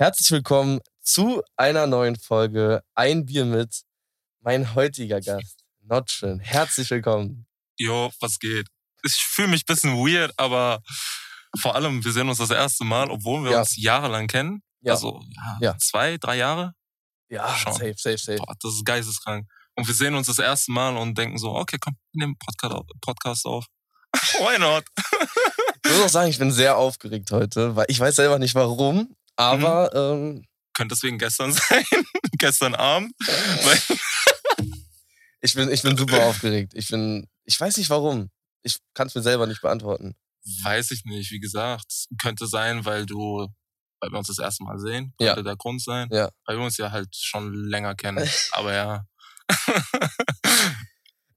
Herzlich willkommen zu einer neuen Folge Ein Bier mit. Mein heutiger Gast, Notchin. Herzlich willkommen. Jo, was geht? Ich fühle mich ein bisschen weird, aber vor allem, wir sehen uns das erste Mal, obwohl wir Ja. uns jahrelang kennen. Ja. Also ja, zwei, drei Jahre. Ja, Schon. safe, safe, safe. Boah, das ist geisteskrank. Und wir sehen uns das erste Mal und denken so, okay, komm, wir nehmen Podcast auf. Podcast auf. Why not? Ich muss auch sagen, ich bin sehr aufgeregt heute, weil ich weiß selber nicht warum, aber ähm, Könnte deswegen gestern sein, gestern Abend. Ich, bin, ich bin super aufgeregt. Ich bin, ich weiß nicht warum. Ich kann es mir selber nicht beantworten. weiß ich nicht, wie gesagt. Könnte sein, weil du, weil wir uns das erste Mal sehen. Ja. Könnte der Grund sein. Ja. Weil wir uns ja halt schon länger kennen. Aber ja.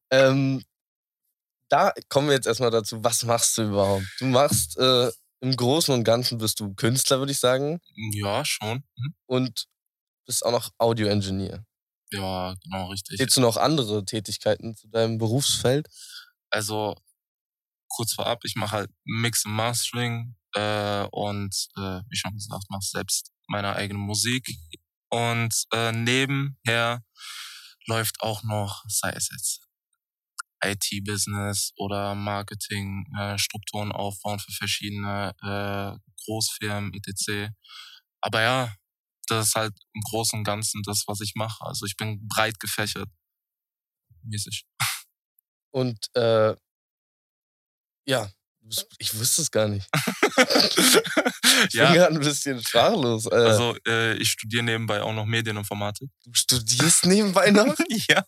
Ähm, da kommen wir jetzt erstmal dazu, was machst du überhaupt? Du machst äh, im Großen und Ganzen bist du Künstler, würde ich sagen, ja, schon. Mhm. und bist auch noch Audio-Engineer. Ja, genau, richtig. Hättest du noch andere Tätigkeiten zu deinem Berufsfeld? Also kurz vorab, ich mache halt Mix und Mastering äh, und äh, wie schon gesagt, mache selbst meine eigene Musik. Und äh, nebenher läuft auch noch, sei es jetzt IT-Business oder Marketing, äh, Strukturen aufbauen für verschiedene äh, Großfirmen, etc. Aber ja, das ist halt im Großen und Ganzen das, was ich mache. Also ich bin breit gefächert. Mäßig. Und äh, ja, ich wusste es gar nicht. Ich ja, bin gerade ein bisschen sprachlos. Äh, Also äh, ich studiere nebenbei auch noch Medieninformatik. du studierst nebenbei noch? ja.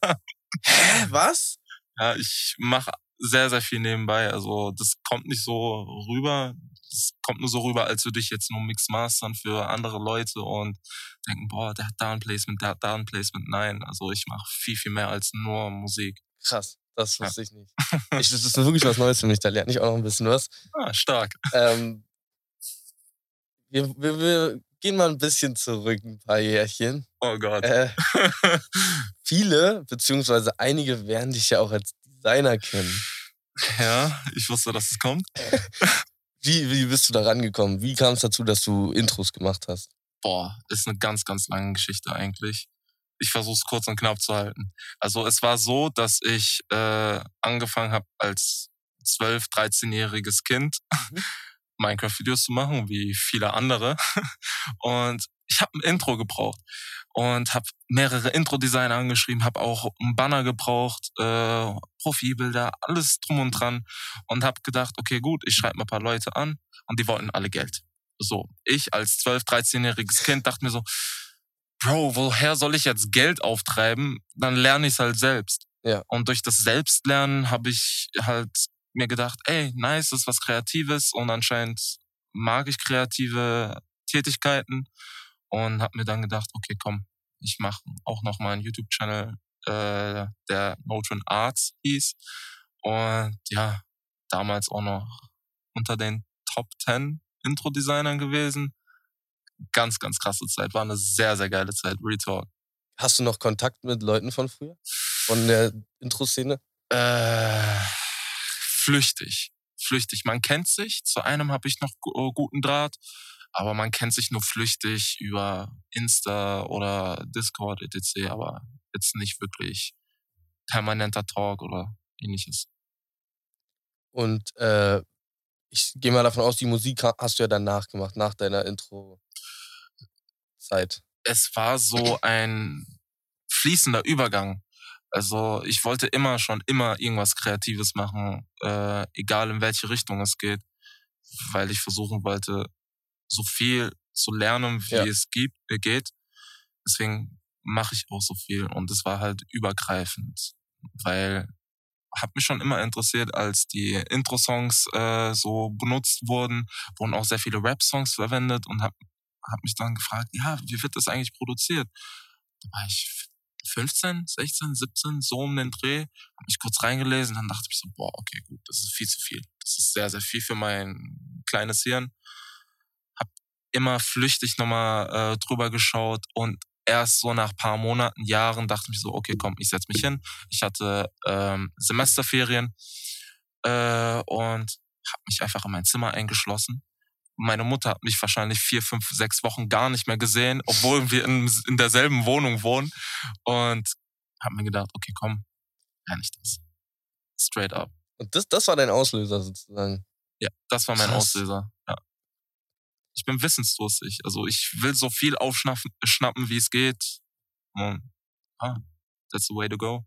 Hä, was? Ja, ich mache sehr, sehr viel nebenbei. Also das kommt nicht so rüber. Das kommt nur so rüber, als würde ich jetzt nur Mix mastern für andere Leute und denken, boah, der hat da ein Placement, der hat da ein Placement. Nein, also ich mache viel, viel mehr als nur Musik. Krass, das wusste ich nicht. Ich, das ist wirklich was Neues für mich, da lerne ich auch noch ein bisschen was. Ah, stark. Ähm, wir, wir, wir gehen mal ein bisschen zurück, ein paar Jährchen. Oh Gott. Äh, viele, beziehungsweise einige werden dich ja auch als Designer kennen. ja, ich wusste, dass es kommt. Wie, wie bist du da rangekommen? Wie kam es dazu, dass du Intros gemacht hast? Boah, ist eine ganz, ganz lange Geschichte eigentlich. Ich versuche es kurz und knapp zu halten. Also es war so, dass ich äh, angefangen habe als 12-, 13-jähriges Kind Mhm. Minecraft-Videos zu machen, wie viele andere. Und ich habe ein Intro gebraucht und habe mehrere Intro-Designer angeschrieben, habe auch einen Banner gebraucht, äh, Profilbilder, alles drum und dran und habe gedacht, okay, gut, ich schreibe mal ein paar Leute an und die wollten alle Geld. So, ich als 12-, 13-jähriges Kind dachte mir so, Bro, woher soll ich jetzt Geld auftreiben? Dann lerne ich es halt selbst. Ja. Und durch das Selbstlernen habe ich halt mir gedacht, ey, nice, das ist was Kreatives und anscheinend mag ich kreative Tätigkeiten und habe mir dann gedacht, okay, komm, ich mache auch noch mal einen YouTube-Channel, äh, der Notron Arts hieß und ja, damals auch noch unter den Top 10 Intro-Designern gewesen. Ganz, ganz krasse Zeit, war eine sehr, sehr geile Zeit, Retalk. Hast du noch Kontakt mit Leuten von früher? Von der Intro-Szene? Äh, flüchtig. Flüchtig. Man kennt sich. Zu einem habe ich noch äh, guten Draht, aber man kennt sich nur flüchtig über Insta oder Discord etc. Aber jetzt nicht wirklich permanenter Talk oder ähnliches. Und äh, ich gehe mal davon aus, die Musik ha- hast du ja danach gemacht, nach deiner Intro-Zeit. Es war so ein fließender Übergang. Also ich wollte immer schon immer irgendwas Kreatives machen, äh, egal in welche Richtung es geht, weil ich versuchen wollte, so viel zu lernen, wie Ja. es gibt, äh, geht. Deswegen mache ich auch so viel und es war halt übergreifend, weil hat mich schon immer interessiert, als die Intro-Songs äh, so benutzt wurden, wurden auch sehr viele Rap-Songs verwendet und habe hab mich dann gefragt, ja, wie wird das eigentlich produziert? Da war ich 15, 16, 17, so um den Dreh, habe mich kurz reingelesen, dann dachte ich so, boah, okay, gut, das ist viel zu viel. Das ist sehr, sehr viel für mein kleines Hirn. Hab immer flüchtig nochmal äh, drüber geschaut und erst so nach paar Monaten, Jahren dachte ich so, okay, komm, ich setz mich hin. Ich hatte ähm, Semesterferien äh, und habe mich einfach in mein Zimmer eingeschlossen meine Mutter hat mich wahrscheinlich vier, fünf, sechs Wochen gar nicht mehr gesehen, obwohl wir in, in derselben Wohnung wohnen. Und habe mir gedacht, okay, komm, lerne ich das. Straight up. Und das, das war dein Auslöser sozusagen. Ja, das war mein Krass. Auslöser. Ja. Ich bin wissensdurstig. Also ich will so viel aufschnappen, schnappen, wie es geht. Und ah, that's the way to go.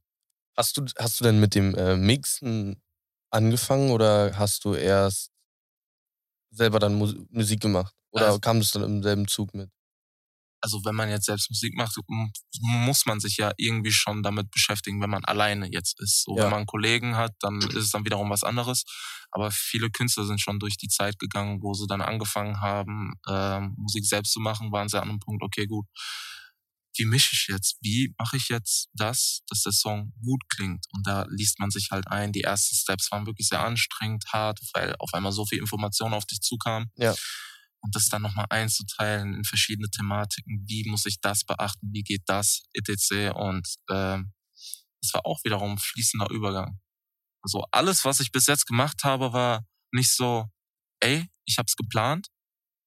Hast du, hast du denn mit dem äh, Mixen angefangen oder hast du erst selber dann Mus Musik gemacht? Oder Also- kam das dann im selben Zug mit? Also wenn man jetzt selbst Musik macht, muss man sich ja irgendwie schon damit beschäftigen, wenn man alleine jetzt ist. So, Ja. Wenn man Kollegen hat, dann ist es dann wiederum was anderes. Aber viele Künstler sind schon durch die Zeit gegangen, wo sie dann angefangen haben, ähm, Musik selbst zu machen, waren sie an einem Punkt, okay, gut, wie mische ich jetzt? Wie mache ich jetzt das, dass der Song gut klingt? Und da liest man sich halt ein. Die ersten Steps waren wirklich sehr anstrengend, hart, weil auf einmal so viel Information auf dich zukam. Ja. Und das dann nochmal einzuteilen in verschiedene Thematiken. Wie muss ich das beachten? Wie geht das? etc. Und es war auch wiederum ein fließender Übergang. Also alles, was ich bis jetzt gemacht habe, war nicht so, ey, ich hab's geplant,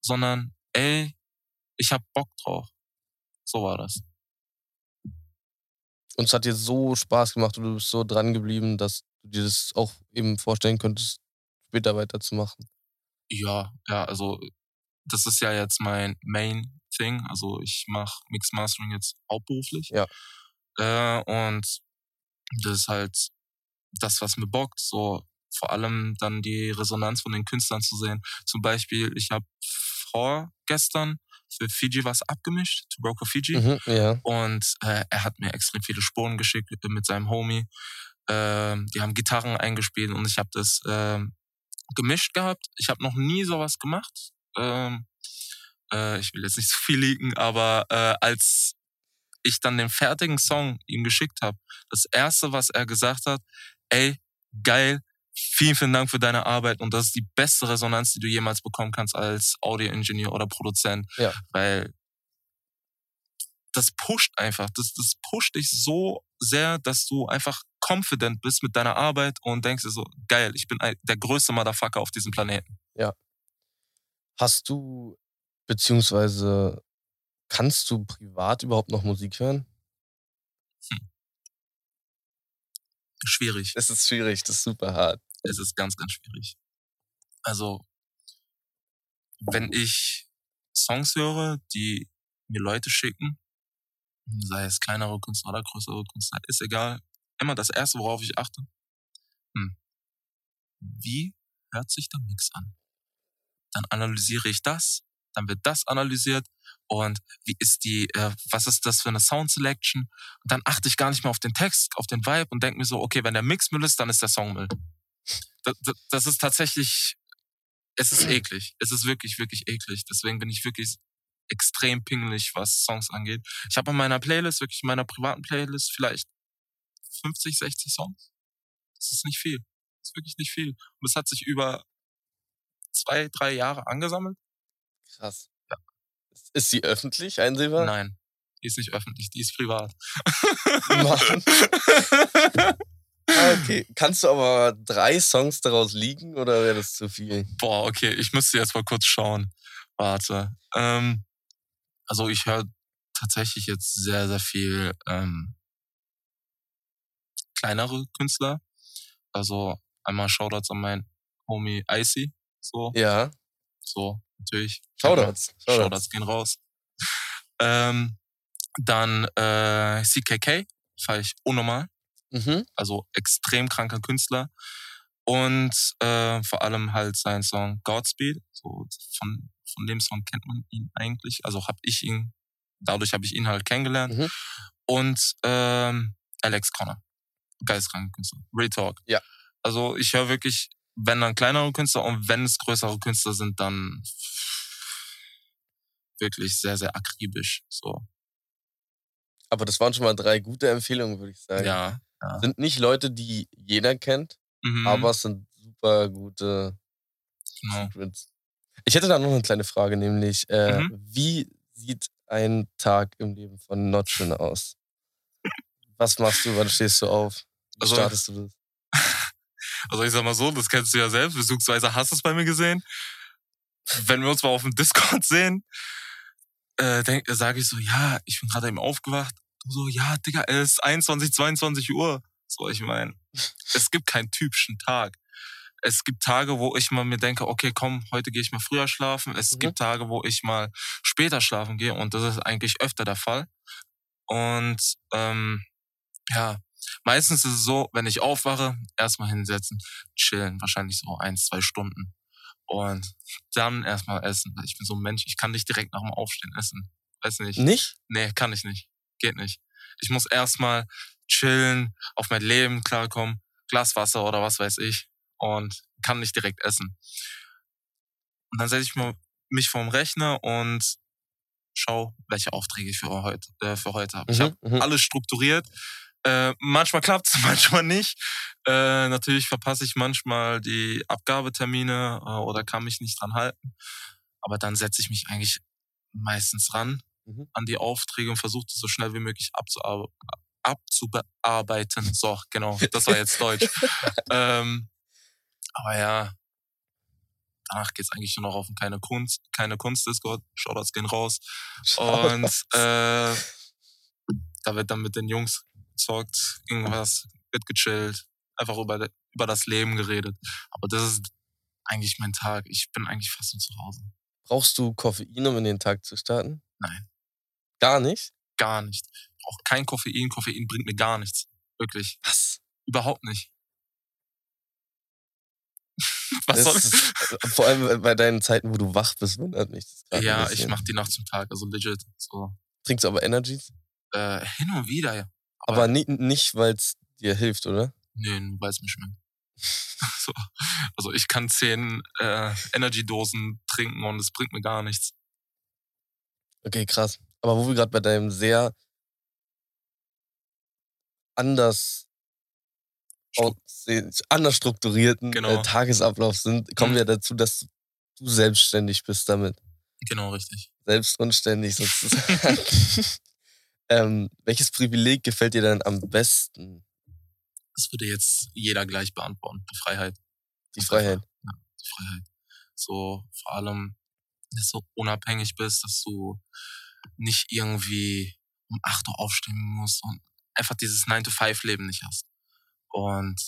sondern ey, ich hab Bock drauf. So war das. Und es hat dir so Spaß gemacht und du bist so dran geblieben, dass du dir das auch eben vorstellen könntest, später weiterzumachen. Ja, ja, also das ist ja jetzt mein Main Thing. Also ich mache Mix Mastering jetzt hauptberuflich. Ja. Äh, und das ist halt das, was mir bockt. So vor allem dann die Resonanz von den Künstlern zu sehen. Zum Beispiel, ich habe vorgestern für Fiji was abgemischt, To Broker Fiji. Mhm, ja. Und äh, er hat mir extrem viele Spuren geschickt mit, mit seinem Homie. Ähm, die haben Gitarren eingespielt und ich habe das ähm, gemischt gehabt. Ich habe noch nie sowas gemacht. Ähm, äh, ich will jetzt nicht so viel leaken, aber äh, als ich dann den fertigen Song ihm geschickt habe, das erste, was er gesagt hat, ey, geil, vielen, vielen Dank für deine Arbeit und das ist die beste Resonanz, die du jemals bekommen kannst als Audio-Ingenieur oder Produzent, Ja. weil das pusht einfach, das, das pusht dich so sehr, dass du einfach confident bist mit deiner Arbeit und denkst dir so, geil, ich bin der größte Motherfucker auf diesem Planeten. Hast du, beziehungsweise kannst du privat überhaupt noch Musik hören? Schwierig. Das ist schwierig, das ist super hart. Es ist ganz, ganz schwierig. Also, wenn ich Songs höre, die mir Leute schicken, sei es kleinere Künstler oder größere Künstler, ist egal. Immer das Erste, worauf ich achte. Hm. Wie hört sich der Mix an? Dann analysiere ich das, dann wird das analysiert und wie ist die, äh, was ist das für eine Sound Selection? Und dann achte ich gar nicht mehr auf den Text, auf den Vibe und denke mir so, okay, wenn der Mix Müll ist, dann ist der Song Müll das, ist tatsächlich, es ist eklig. Es ist wirklich, wirklich eklig. Deswegen bin ich wirklich extrem pingelig, was Songs angeht. Ich habe in meiner Playlist, wirklich in meiner privaten Playlist, vielleicht 50, 60 Songs. Das ist nicht viel. Das ist wirklich nicht viel. Und es hat sich über zwei, drei Jahre angesammelt. Krass. Ist sie öffentlich einsehbar? Nein, die ist nicht öffentlich, die ist privat. Mann. Ah, okay. Kannst du aber drei Songs daraus liegen oder wäre das zu viel? Boah, okay, ich müsste jetzt mal kurz schauen. Warte. Ähm, also ich höre tatsächlich jetzt sehr, sehr viel ähm, kleinere Künstler. Also einmal Shoutouts an meinen Homie Icy. So, Ja. so, natürlich. Shoutouts. Shoutouts Shoutouts. gehen raus. Ähm, dann äh, CKK, fand ich unnormal Mhm. also extrem kranker Künstler. Und äh, vor allem halt sein Song Godspeed. So von, von dem Song kennt man ihn eigentlich. Also habe ich ihn, dadurch habe ich ihn halt kennengelernt. Mhm. Und ähm, Alex Connor. Geisteskranker Künstler. Real Talk. Ja. Also ich höre wirklich, wenn dann kleinere Künstler und wenn es größere Künstler sind, dann wirklich sehr, sehr akribisch. So. Aber das waren schon mal drei gute Empfehlungen, würde ich sagen. Ja. Ja. Sind nicht Leute, die jeder kennt, Mhm, aber es sind super gute genau. Secrets. Ich hätte da noch eine kleine Frage, nämlich, äh, Mhm. wie sieht ein Tag im Leben von Notchin aus? Was machst du, wann stehst du auf? Wie Also- startest du das? Also ich sag mal so, das kennst du ja selbst, beziehungsweise hast du es bei mir gesehen. wenn wir uns mal auf dem Discord sehen, äh, sage ich so, ja, ich bin gerade eben aufgewacht. Du so, ja, Digga, es ist 21, 22 Uhr. So, ich meine, es gibt keinen typischen Tag. Es gibt Tage, wo ich mal mir denke, okay, komm, heute gehe ich mal früher schlafen. Es mhm. gibt Tage, wo ich mal später schlafen gehe und das ist eigentlich öfter der Fall. Und ähm, ja, meistens ist es so, wenn ich aufwache, erstmal hinsetzen, chillen, wahrscheinlich so ein, zwei Stunden. Und dann erstmal essen. Ich bin so ein Mensch, ich kann nicht direkt nach dem Aufstehen essen. Weiß nicht. Nicht? Nee, kann ich nicht. Geht nicht. Ich muss erstmal chillen, auf mein Leben klarkommen, Glas Wasser oder was weiß ich und kann nicht direkt essen. Und dann setze ich mich vorm Rechner und schau, welche Aufträge ich für heute, äh, für heute habe. Mhm, ich habe mhm. alles strukturiert. Äh, manchmal klappt es, manchmal nicht. Äh, natürlich verpasse ich manchmal die Abgabetermine äh, oder kann mich nicht dran halten. Aber dann setze ich mich eigentlich meistens ran mhm. an die Aufträge und versuche so schnell wie möglich abzuarbeiten abzubearbeiten. So, genau, das war jetzt Deutsch. ähm, aber ja, danach geht's eigentlich nur noch auf keine Kunst, keine Kunst-Discord. Shoutouts gehen raus. Und äh, da wird dann mit den Jungs gezockt, irgendwas, wird gechillt, einfach über, über das Leben geredet. Aber das ist eigentlich mein Tag. Ich bin eigentlich fast nur zu Hause. Brauchst du Koffein, um in den Tag zu starten? Nein. Gar nicht? Gar nicht. Ich brauche kein Koffein. Koffein bringt mir gar nichts. Wirklich. Was? Überhaupt nicht. Was soll äh, Vor allem bei deinen Zeiten, wo du wach bist, wundert mich das Ja, ich mach die Nacht zum Tag, also legit. So. Trinkst du aber Energies? Äh, hin und wieder, ja. Aber, aber nie, nicht, weil es dir hilft, oder? Nee, weil es mir schmeckt. so. Also ich kann zehn äh, Energy-Dosen trinken und es bringt mir gar nichts. Okay, krass. Aber wo wir gerade bei deinem sehr anders anders strukturierten äh, genau. Tagesablauf sind, kommen mhm. wir dazu, dass du selbstständig bist damit. Genau, richtig. Selbst und ständig sozusagen. ähm, welches Privileg gefällt dir denn am besten? Das würde jetzt jeder gleich beantworten. Die Freiheit. Die Freiheit. Ja, die Freiheit. So vor allem, dass du unabhängig bist, dass du nicht irgendwie um 8 Uhr aufstehen musst und einfach dieses 9-to-5-Leben nicht hast. Und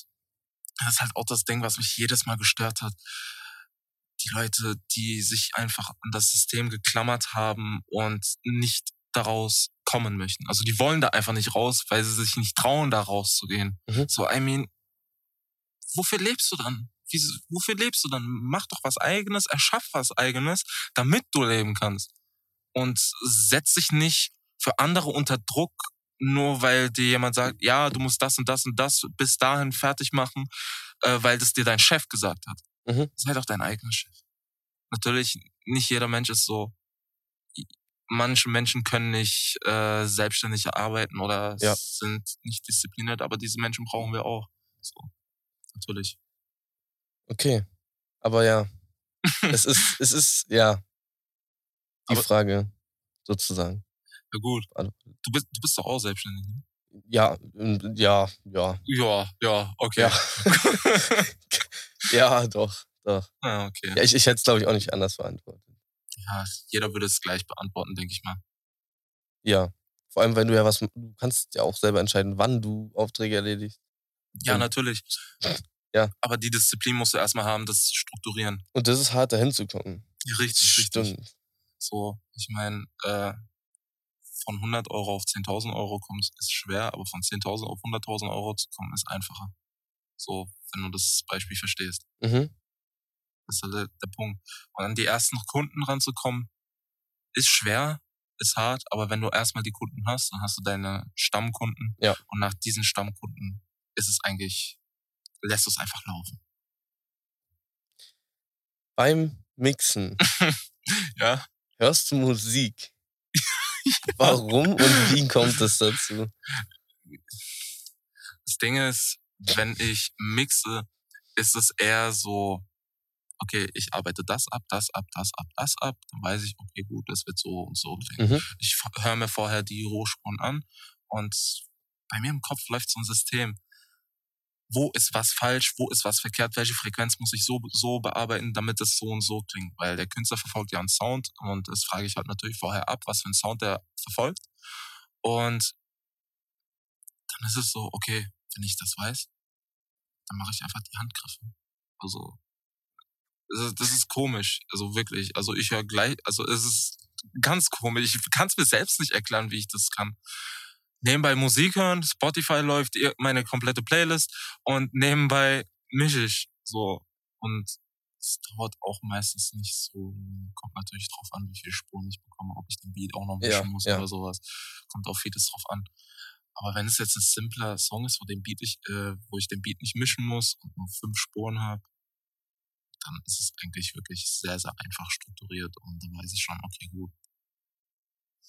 das ist halt auch das Ding, was mich jedes Mal gestört hat. Die Leute, die sich einfach an das System geklammert haben und nicht daraus kommen möchten. Also die wollen da einfach nicht raus, weil sie sich nicht trauen, da rauszugehen. Mhm. So, I mean, wofür lebst du dann? Wofür lebst du dann? Mach doch was eigenes, erschaff was eigenes, damit du leben kannst. Und setz dich nicht für andere unter Druck, nur weil dir jemand sagt, ja, du musst das und das und das bis dahin fertig machen, äh, weil das dir dein Chef gesagt hat. Mhm. Sei doch dein eigener Chef. Natürlich, nicht jeder Mensch ist so. Manche Menschen können nicht äh, selbstständig arbeiten oder ja. sind nicht diszipliniert, aber diese Menschen brauchen wir auch. So, natürlich. Okay. Aber ja. es ist, es ist, ja, die aber, Frage, sozusagen. Ja gut. Du bist, du bist doch auch selbstständig, ne? Ja, ja, ja. Ja, ja, okay. Ja, ja doch, doch. Ah, okay. Ja, ich, ich hätte es, glaube ich, auch nicht anders beantwortet. Ja, jeder würde es gleich beantworten, denke ich mal. Ja. Vor allem, wenn du ja was, du kannst ja auch selber entscheiden, wann du Aufträge erledigst. Ja, Und, natürlich. Ja. Aber die Disziplin musst du erstmal haben, das zu strukturieren. Und das ist hart, dahin zu kommen. Ja, richtig, Stimmt. richtig. So, ich meine, äh, von 100 Euro auf 10.000 Euro kommen, ist schwer, aber von 10.000 auf 100.000 Euro zu kommen, ist einfacher. So, wenn du das Beispiel verstehst. Mhm. Das ist halt der, der Punkt. Und an die ersten Kunden ranzukommen, ist schwer, ist hart, aber wenn du erstmal die Kunden hast, dann hast du deine Stammkunden. Ja. Und nach diesen Stammkunden ist es eigentlich, lässt du es einfach laufen. Beim Mixen. ja. Hörst du Musik? Warum und wie kommt es dazu? Das Ding ist, wenn ich mixe, ist es eher so, okay, ich arbeite das ab, das ab, das ab, das ab, dann weiß ich, okay, gut, das wird so und so klingen. Mhm. Ich höre mir vorher die Rohspuren an und bei mir im Kopf läuft so ein System. Wo ist was falsch, wo ist was verkehrt, welche Frequenz muss ich so, so bearbeiten, damit es so und so klingt. Weil der Künstler verfolgt ja einen Sound und das frage ich halt natürlich vorher ab, was für einen Sound der verfolgt. Und dann ist es so, okay, wenn ich das weiß, dann mache ich einfach die Handgriffe. Also, das ist komisch, also wirklich. Also ich höre gleich, also es ist ganz komisch. Ich kann es mir selbst nicht erklären, wie ich das kann. Nebenbei Musik hören, Spotify läuft meine komplette Playlist und nebenbei mische ich so. Und es dauert auch meistens nicht so. Kommt natürlich drauf an, wie viele Spuren ich bekomme, ob ich den Beat auch noch mischen ja, muss ja. oder sowas. Kommt auf vieles drauf an. Aber wenn es jetzt ein simpler Song ist, wo, den Beat ich, äh, wo ich den Beat nicht mischen muss und nur fünf Spuren habe, dann ist es eigentlich wirklich sehr, sehr einfach strukturiert und dann weiß ich schon, okay, gut.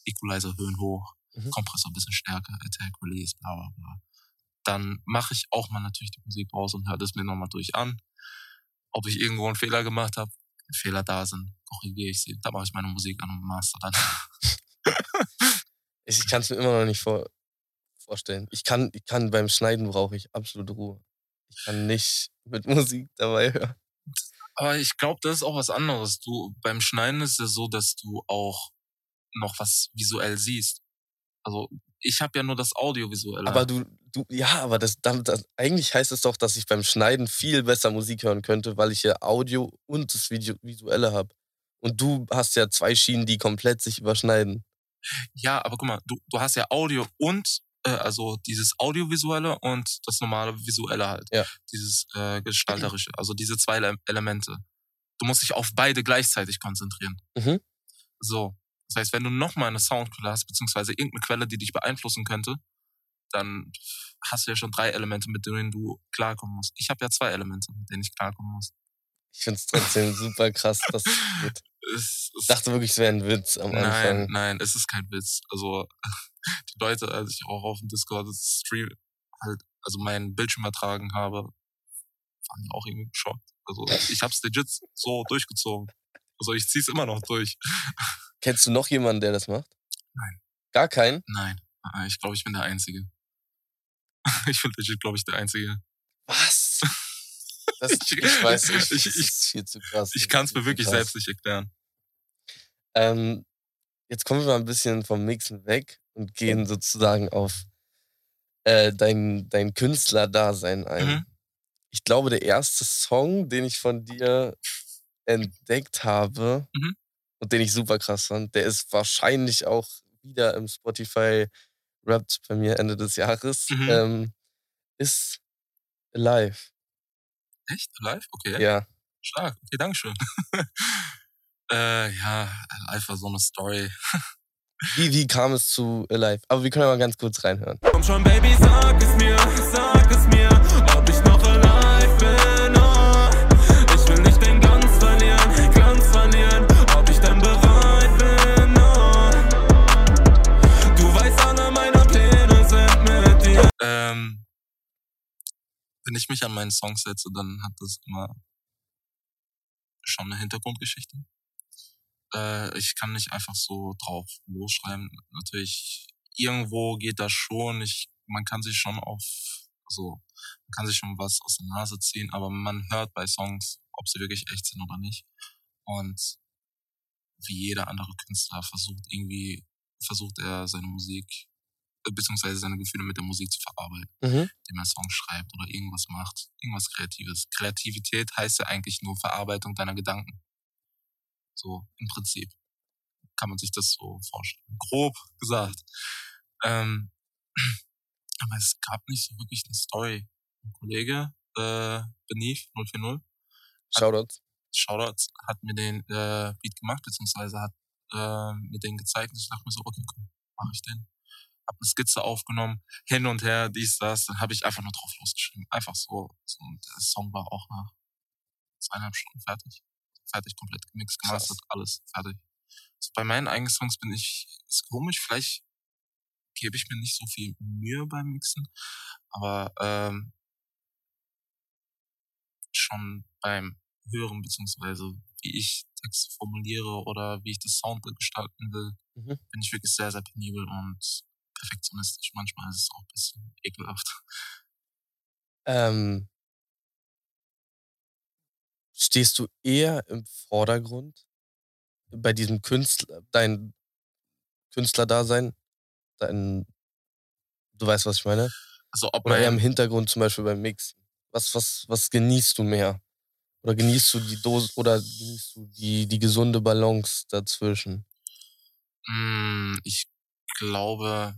Equalizer Höhen hoch, mhm. Kompressor ein bisschen stärker, Attack, Release, bla bla bla. Dann mache ich auch mal natürlich die Musik raus und höre das mir nochmal durch an. Ob ich irgendwo einen Fehler gemacht habe, Fehler da sind, korrigiere ich sie. Da mache ich meine Musik an und master dann. ich kann es mir immer noch nicht vor, vorstellen. Ich kann, ich kann beim Schneiden brauche ich absolute Ruhe. Ich kann nicht mit Musik dabei hören. Aber ich glaube, das ist auch was anderes. Du, beim Schneiden ist es so, dass du auch noch was visuell siehst. Also ich habe ja nur das Audiovisuelle. Aber du, du, ja, aber das, das, eigentlich heißt es doch, dass ich beim Schneiden viel besser Musik hören könnte, weil ich ja Audio und das Video, Visuelle habe. Und du hast ja zwei Schienen, die komplett sich überschneiden. Ja, aber guck mal, du, du hast ja Audio und äh, also dieses Audiovisuelle und das normale Visuelle halt. Ja. Dieses äh, Gestalterische. Also diese zwei Elemente. Du musst dich auf beide gleichzeitig konzentrieren. Mhm. So. Das heißt, wenn du nochmal eine Soundquelle hast, beziehungsweise irgendeine Quelle, die dich beeinflussen könnte, dann hast du ja schon drei Elemente, mit denen du klarkommen musst. Ich habe ja zwei Elemente, mit denen ich klarkommen muss. Ich finde es trotzdem super krass, dass es geht. Ich dachte wirklich, es wäre ein Witz am nein, Anfang. Nein, nein, es ist kein Witz. Also die Leute, als ich auch auf dem Discord Stream halt, also meinen Bildschirm ertragen habe, waren ja auch irgendwie geschockt. Also ich habe es legit so durchgezogen. Also ich ziehe es immer noch durch. Kennst du noch jemanden, der das macht? Nein. Gar keinen? Nein. Ah, ich glaube, ich bin der Einzige. ich bin glaube ich, der Einzige. Was? Das, ich, ich weiß nicht. Ich, ich, ist viel zu krass. Ich kann es mir wirklich selbst nicht erklären. Ähm, jetzt kommen wir mal ein bisschen vom Mixen weg und gehen sozusagen auf äh, dein, dein Künstlerdasein ein. Mhm. Ich glaube, der erste Song, den ich von dir entdeckt habe mhm. Und den ich super krass fand, der ist wahrscheinlich auch wieder im Spotify Wrapped bei mir Ende des Jahres, mhm. ähm, ist Alive. Echt? Alive? Okay. Ja. Stark. Okay, Dankeschön. äh, ja, Alive war so eine Story. wie, wie kam es zu Alive? Aber wir können ja mal ganz kurz reinhören. Komm schon, Baby, sag es mir, sag es mir, wenn ich mich an meinen Song setze, dann hat das immer schon eine Hintergrundgeschichte. Äh, ich kann nicht einfach so drauf losschreiben. Natürlich, irgendwo geht das schon. Ich, man kann sich schon auf, also, man kann sich schon was aus der Nase ziehen, aber man hört bei Songs, ob sie wirklich echt sind oder nicht. Und wie jeder andere Künstler versucht irgendwie, versucht er seine Musik beziehungsweise seine Gefühle mit der Musik zu verarbeiten, mhm. indem er Songs schreibt oder irgendwas macht, irgendwas Kreatives. Kreativität heißt ja eigentlich nur Verarbeitung deiner Gedanken. So im Prinzip kann man sich das so vorstellen. Grob gesagt. Ähm, aber es gab nicht so wirklich eine Story. Ein Kollege, äh, Benif 040. Shoutouts. Shoutouts hat mir den äh, Beat gemacht, beziehungsweise hat äh, mir den gezeigt und ich dachte mir so, okay, komm, mach ich den habe eine Skizze aufgenommen, hin und her, dies, das, dann habe ich einfach nur drauf losgeschrieben. Einfach so. Und der Song war auch nach zweieinhalb Stunden fertig. Fertig, komplett gemixt, gemastert, alles fertig. Also bei meinen eigenen Songs bin ich, ist komisch, vielleicht gebe ich mir nicht so viel Mühe beim Mixen, aber ähm, schon beim Hören, beziehungsweise wie ich Texte formuliere oder wie ich das Sound gestalten will, mhm. bin ich wirklich sehr, sehr penibel und perfektionistisch. Manchmal ist es auch ein bisschen ekelhaft. Ähm, stehst du eher im Vordergrund bei diesem Künstler, dein Künstlerdasein, dein, du weißt, was ich meine? Also ob Oder eher im Hintergrund zum Beispiel beim Mix. Was, was, was genießt du mehr? Oder genießt du die Dose oder genießt du die, die gesunde Balance dazwischen? mh, ich glaube,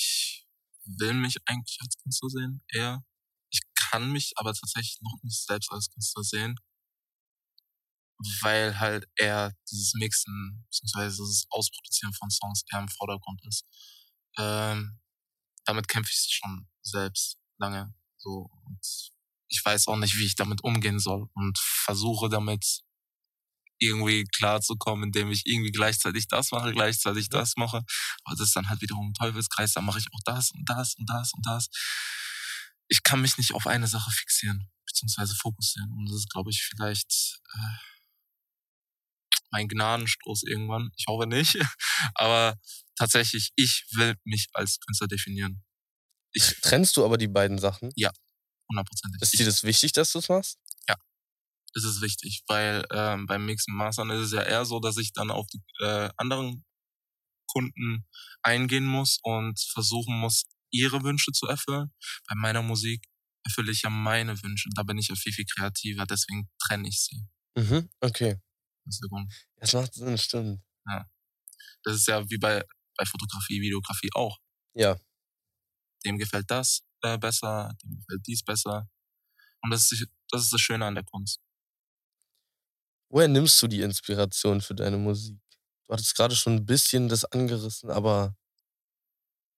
ich will mich eigentlich als Künstler sehen, eher. Ich kann mich aber tatsächlich noch nicht selbst als Künstler sehen, weil halt eher dieses Mixen, beziehungsweise das Ausproduzieren von Songs eher im Vordergrund ist. Ähm, damit kämpfe ich schon selbst lange. So. Und ich weiß auch nicht, wie ich damit umgehen soll und versuche damit irgendwie klarzukommen, indem ich irgendwie gleichzeitig das mache, gleichzeitig das mache. Aber das ist dann halt wiederum ein Teufelskreis, dann mache ich auch das und das und das und das. Ich kann mich nicht auf eine Sache fixieren, beziehungsweise fokussieren. Und das ist, glaube ich, vielleicht äh, mein Gnadenstoß irgendwann. Ich hoffe nicht. Aber tatsächlich, ich will mich als Künstler definieren. Ich, Trennst du aber die beiden Sachen? hundertprozentig. Ist dir das wichtig, dass du es machst? Ist es wichtig, weil ähm, beim Mixen Mastern ist es ja eher so, dass ich dann auf die äh, anderen Kunden eingehen muss und versuchen muss, ihre Wünsche zu erfüllen. Bei meiner Musik erfülle ich ja meine Wünsche. Da bin ich ja viel, viel kreativer, deswegen trenne ich sie. Mhm, okay. Das ist der Grund. Das macht Sinn, stimmt. Das ist ja wie bei, bei Fotografie, Videografie auch. Ja. Dem gefällt das äh, besser, dem gefällt dies besser. Und das ist, das ist das Schöne an der Kunst. Woher nimmst du die Inspiration für deine Musik? Du hattest gerade schon ein bisschen das angerissen, aber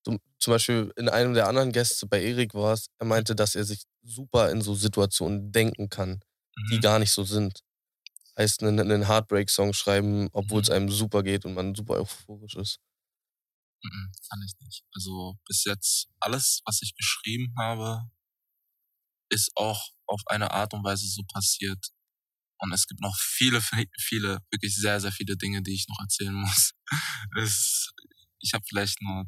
du, zum Beispiel in einem der anderen Gäste bei Erik war es, er meinte, dass er sich super in so Situationen denken kann, die Mhm. gar nicht so sind. Heißt, einen, einen Heartbreak-Song schreiben, obwohl es Mhm. einem super geht und man super euphorisch ist. Mhm, kann ich nicht. Also bis jetzt alles, was ich geschrieben habe, ist auch auf eine Art und Weise so passiert. Und es gibt noch viele, viele, wirklich sehr, sehr viele Dinge, die ich noch erzählen muss. Es, ich habe vielleicht nur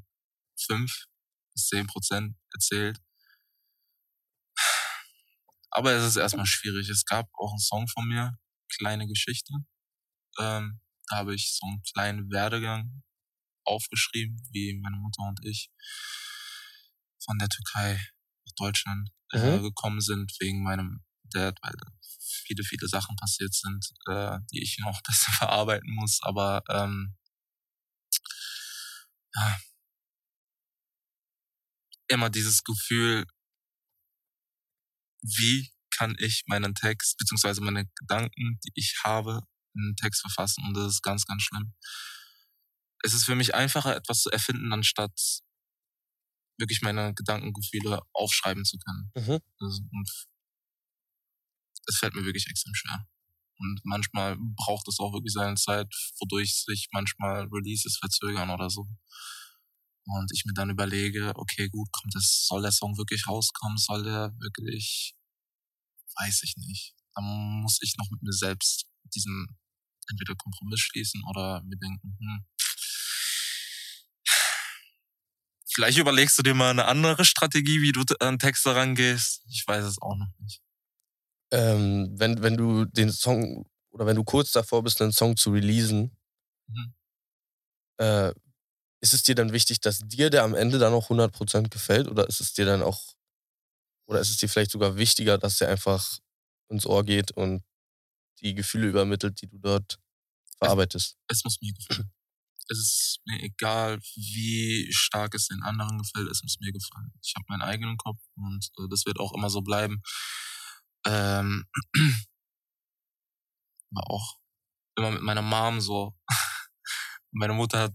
fünf bis zehn Prozent erzählt. Aber es ist erstmal schwierig. Es gab auch einen Song von mir, Kleine Geschichte. Ähm, da habe ich so einen kleinen Werdegang aufgeschrieben, wie meine Mutter und ich von der Türkei nach Deutschland äh, Mhm. gekommen sind wegen meinem Dad, weil viele, viele Sachen passiert sind, äh, die ich noch bisschen verarbeiten muss. Aber ähm, ja, immer dieses Gefühl, wie kann ich meinen Text, beziehungsweise meine Gedanken, die ich habe, in einen Text verfassen. Und das ist ganz, ganz schlimm. Es ist für mich einfacher, etwas zu erfinden, anstatt wirklich meine Gedankengefühle aufschreiben zu können. Mhm. Und es fällt mir wirklich extrem schwer. Und manchmal braucht es auch wirklich seine Zeit, wodurch sich manchmal Releases verzögern oder so. Und ich mir dann überlege, okay, gut, kommt das, soll der Song wirklich rauskommen? Soll der wirklich, weiß ich nicht. Dann muss ich noch mit mir selbst diesen entweder Kompromiss schließen oder mir denken, hm, vielleicht überlegst du dir mal eine andere Strategie, wie du an Texte rangehst. Ich weiß es auch noch nicht. Ähm, wenn, wenn du den Song oder wenn du kurz davor bist, einen Song zu releasen, Mhm. äh, ist es dir dann wichtig, dass dir der am Ende dann auch 100% gefällt oder ist es dir dann auch, oder ist es dir vielleicht sogar wichtiger, dass der einfach ins Ohr geht und die Gefühle übermittelt, die du dort verarbeitest? es muss mir gefallen. Es ist mir egal, wie stark es den anderen gefällt, es muss mir gefallen. Ich habe meinen eigenen Kopf und äh, das wird auch immer so bleiben. Ähm, war auch immer mit meiner Mom so. Meine Mutter hat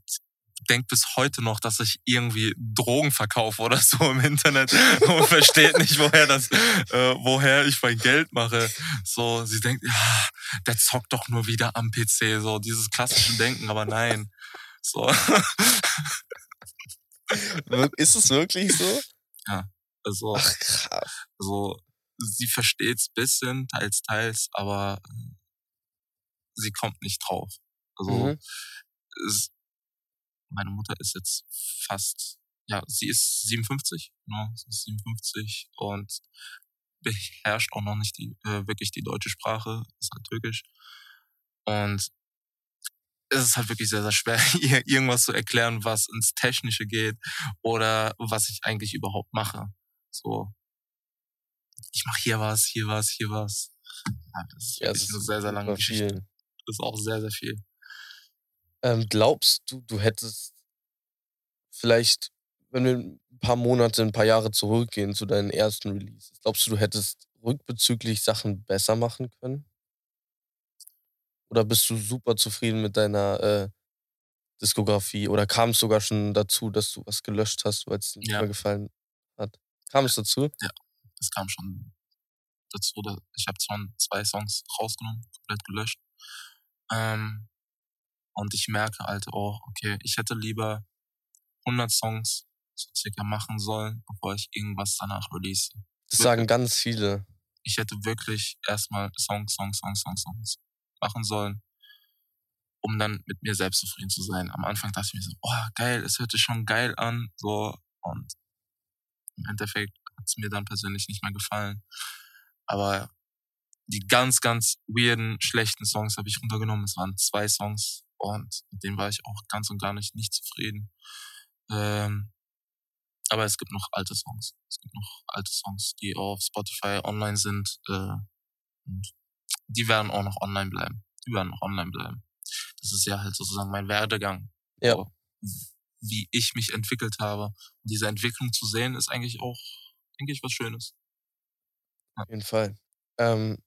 denkt bis heute noch, dass ich irgendwie Drogen verkaufe oder so im Internet und versteht nicht, woher das, äh, woher ich mein Geld mache. So, sie denkt, ja, der zockt doch nur wieder am PC, so dieses klassische Denken, aber nein. So, Ist es wirklich so? also, Ach, krass. also sie versteht's bisschen, teils, teils, aber äh, sie kommt nicht drauf. Also Mhm. es, meine Mutter ist jetzt fast ja, sie ist 57, ne? sie ist 57 und beherrscht auch noch nicht die, äh, wirklich die deutsche Sprache, ist halt türkisch. Und es ist halt wirklich sehr, sehr schwer, ihr irgendwas zu erklären, was ins Technische geht oder was ich eigentlich überhaupt mache. So, ich mache hier was, hier was, hier was. Ja, das ist ja, wirklich eine sehr, sehr lange Geschichte. Viel. Das ist auch sehr, sehr viel. Ähm, glaubst du, du hättest vielleicht, wenn wir ein paar Monate, ein paar Jahre zurückgehen zu deinen ersten Releases, glaubst du, du hättest rückbezüglich Sachen besser machen können? Oder bist du super zufrieden mit deiner äh, Diskografie? Oder kam es sogar schon dazu, dass du was gelöscht hast, weil es dir nicht ja. mehr gefallen hat? Kam es dazu? Ja, es kam schon dazu. Ich habe zwar zwei Songs rausgenommen, komplett gelöscht. Ähm, und ich merke halt auch, okay, ich hätte lieber 100 Songs so circa machen sollen, bevor ich irgendwas danach release. Das sagen ganz viele. Ich hätte wirklich erstmal Songs, Songs, Songs, Songs, Songs machen sollen, um dann mit mir selbst zufrieden zu sein. Am Anfang dachte ich mir so, oh geil, es hört sich schon geil an, so und im Endeffekt hat es mir dann persönlich nicht mehr gefallen. Aber die ganz, ganz weirden, schlechten Songs habe ich runtergenommen. Es waren zwei Songs und mit denen war ich auch ganz und gar nicht nicht zufrieden. Ähm, aber es gibt noch alte Songs. Es gibt noch alte Songs, die auf Spotify online sind. Äh, und die werden auch noch online bleiben. Die werden noch online bleiben. Das ist ja halt sozusagen mein Werdegang. Ja. So, wie ich mich entwickelt habe. Und diese Entwicklung zu sehen, ist eigentlich auch, denke ich, was Schönes. Ja. Auf jeden Fall. Ähm,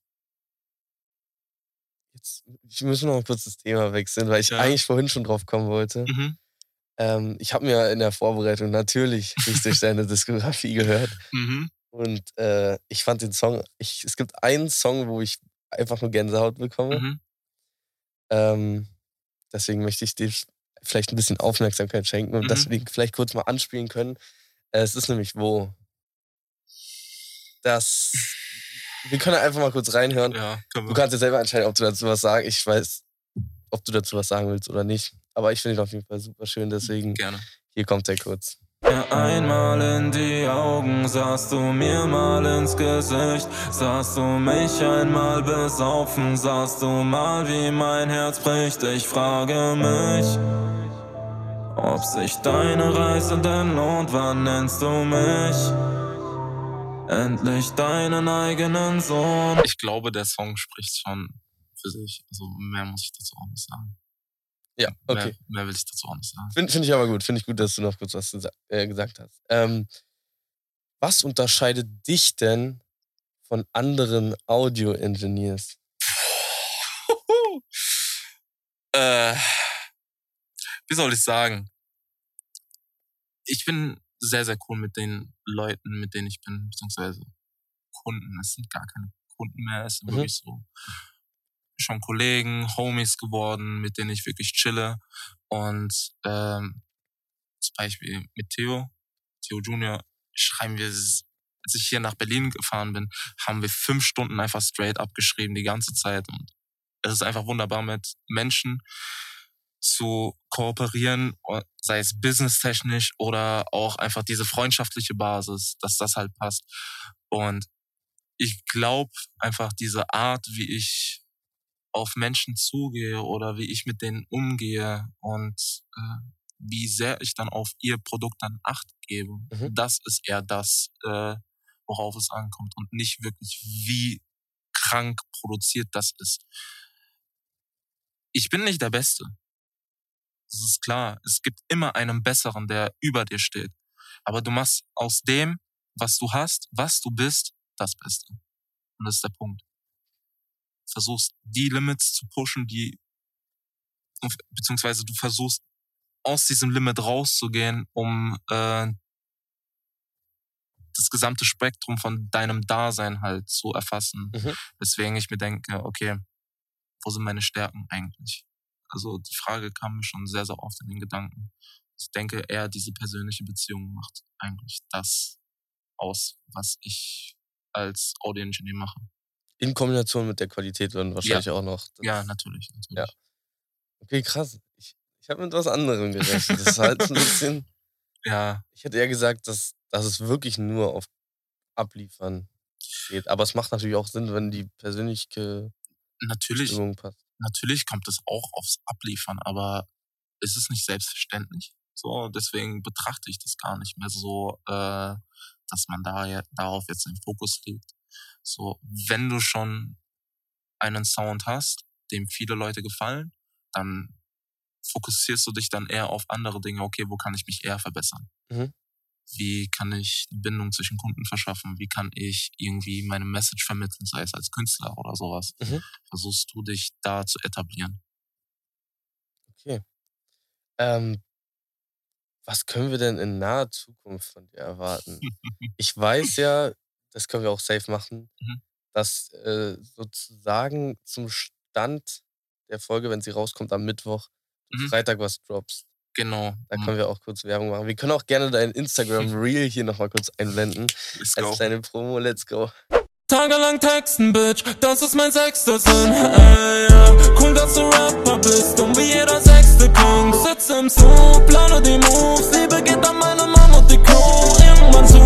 jetzt, ich muss noch mal kurz das Thema wechseln, weil ich ja. eigentlich vorhin schon drauf kommen wollte. Mhm. Ähm, ich habe mir in der Vorbereitung natürlich nicht durch deine Diskografie gehört. Mhm. Und äh, ich fand den Song, ich, es gibt einen Song, wo ich einfach nur Gänsehaut bekomme. Mhm. Ähm, deswegen möchte ich dir vielleicht ein bisschen Aufmerksamkeit schenken und mhm. dass wir vielleicht kurz mal anspielen können. Äh, es ist nämlich wo. Das. Wir können einfach mal kurz reinhören. Ja, du kannst dir selber entscheiden, ob du dazu was sagst. Ich weiß, ob du dazu was sagen willst oder nicht. Aber ich finde ihn auf jeden Fall super schön, deswegen Gerne. hier kommt er kurz. Ja, einmal in die Augen sahst du mir mal ins Gesicht, sahst du mich einmal besaufen, sahst du mal, wie mein Herz bricht. Ich frage mich, ob sich deine Reise denn lohnt, wann nennst du mich? Endlich deinen eigenen Sohn. Ich glaube, der Song spricht schon für sich. Also mehr muss ich dazu auch nicht sagen. Ja, okay. Mehr, mehr, will ich dazu auch nicht sagen. Finde find ich aber gut. Finde ich gut, dass du noch kurz was äh, gesagt hast. Ähm, was unterscheidet dich denn von anderen Audio-Engineers? äh, wie soll ich sagen? Ich bin sehr, sehr cool mit den Leuten, mit denen ich bin, beziehungsweise Kunden. Es sind gar keine Kunden mehr, es sind mhm. wirklich so schon Kollegen, Homies geworden, mit denen ich wirklich chille. Und ähm, zum Beispiel mit Theo, Theo Junior, schreiben wir, als ich hier nach Berlin gefahren bin, haben wir fünf Stunden einfach straight abgeschrieben die ganze Zeit. Und es ist einfach wunderbar mit Menschen zu kooperieren, sei es businesstechnisch oder auch einfach diese freundschaftliche Basis, dass das halt passt. Und ich glaube einfach diese Art, wie ich auf Menschen zugehe oder wie ich mit denen umgehe und äh, wie sehr ich dann auf ihr Produkt dann Acht gebe. Mhm. Das ist eher das, äh, worauf es ankommt und nicht wirklich, wie krank produziert das ist. Ich bin nicht der Beste. Das ist klar. Es gibt immer einen Besseren, der über dir steht. Aber du machst aus dem, was du hast, was du bist, das Beste. Und das ist der Punkt versuchst die Limits zu pushen, die beziehungsweise du versuchst aus diesem Limit rauszugehen, um äh, das gesamte Spektrum von deinem Dasein halt zu erfassen. Mhm. Weswegen ich mir denke, okay, wo sind meine Stärken eigentlich? Also die Frage kam mir schon sehr, sehr oft in den Gedanken. Ich denke eher, diese persönliche Beziehung macht eigentlich das aus, was ich als Audio-Engineer mache. In Kombination mit der Qualität dann wahrscheinlich ja. auch noch. Ja, natürlich. natürlich. Ja. Okay, krass. Ich, ich habe mit was anderem gerechnet. Das ist halt ein bisschen. Ja. Ich hätte eher gesagt, dass, dass es wirklich nur auf Abliefern geht. Aber es macht natürlich auch Sinn, wenn die persönliche Natürlich, Stimmung passt. Natürlich kommt es auch aufs Abliefern, aber ist es nicht selbstverständlich? So, deswegen betrachte ich das gar nicht mehr so, äh, dass man da ja, darauf jetzt den Fokus legt. So, wenn du schon einen Sound hast, dem viele Leute gefallen, dann fokussierst du dich dann eher auf andere Dinge. Okay, wo kann ich mich eher verbessern? Mhm. Wie kann ich eine Bindung zwischen Kunden verschaffen? Wie kann ich irgendwie meine Message vermitteln, sei es als Künstler oder sowas? Mhm. Versuchst du dich da zu etablieren? Okay. Ähm, was können wir denn in naher Zukunft von dir erwarten? Ich weiß ja, das können wir auch safe machen, Mhm. dass äh, sozusagen zum Stand der Folge, wenn sie rauskommt am Mittwoch, Mhm. Freitag was droppst. Genau. Da Mhm. können wir auch kurz Werbung machen. Wir können auch gerne dein Instagram Reel hier nochmal kurz einblenden. Let's Als go. kleine Promo, let's go. Tagelang texten, Bitch, das ist mein sechster Sinn, ey. Cool, dass du Rapper bist und wie jeder sechste King Sitze im Zug, plane die Moves, Liebe geht an meine Mom und die Crew Irgendwann zu,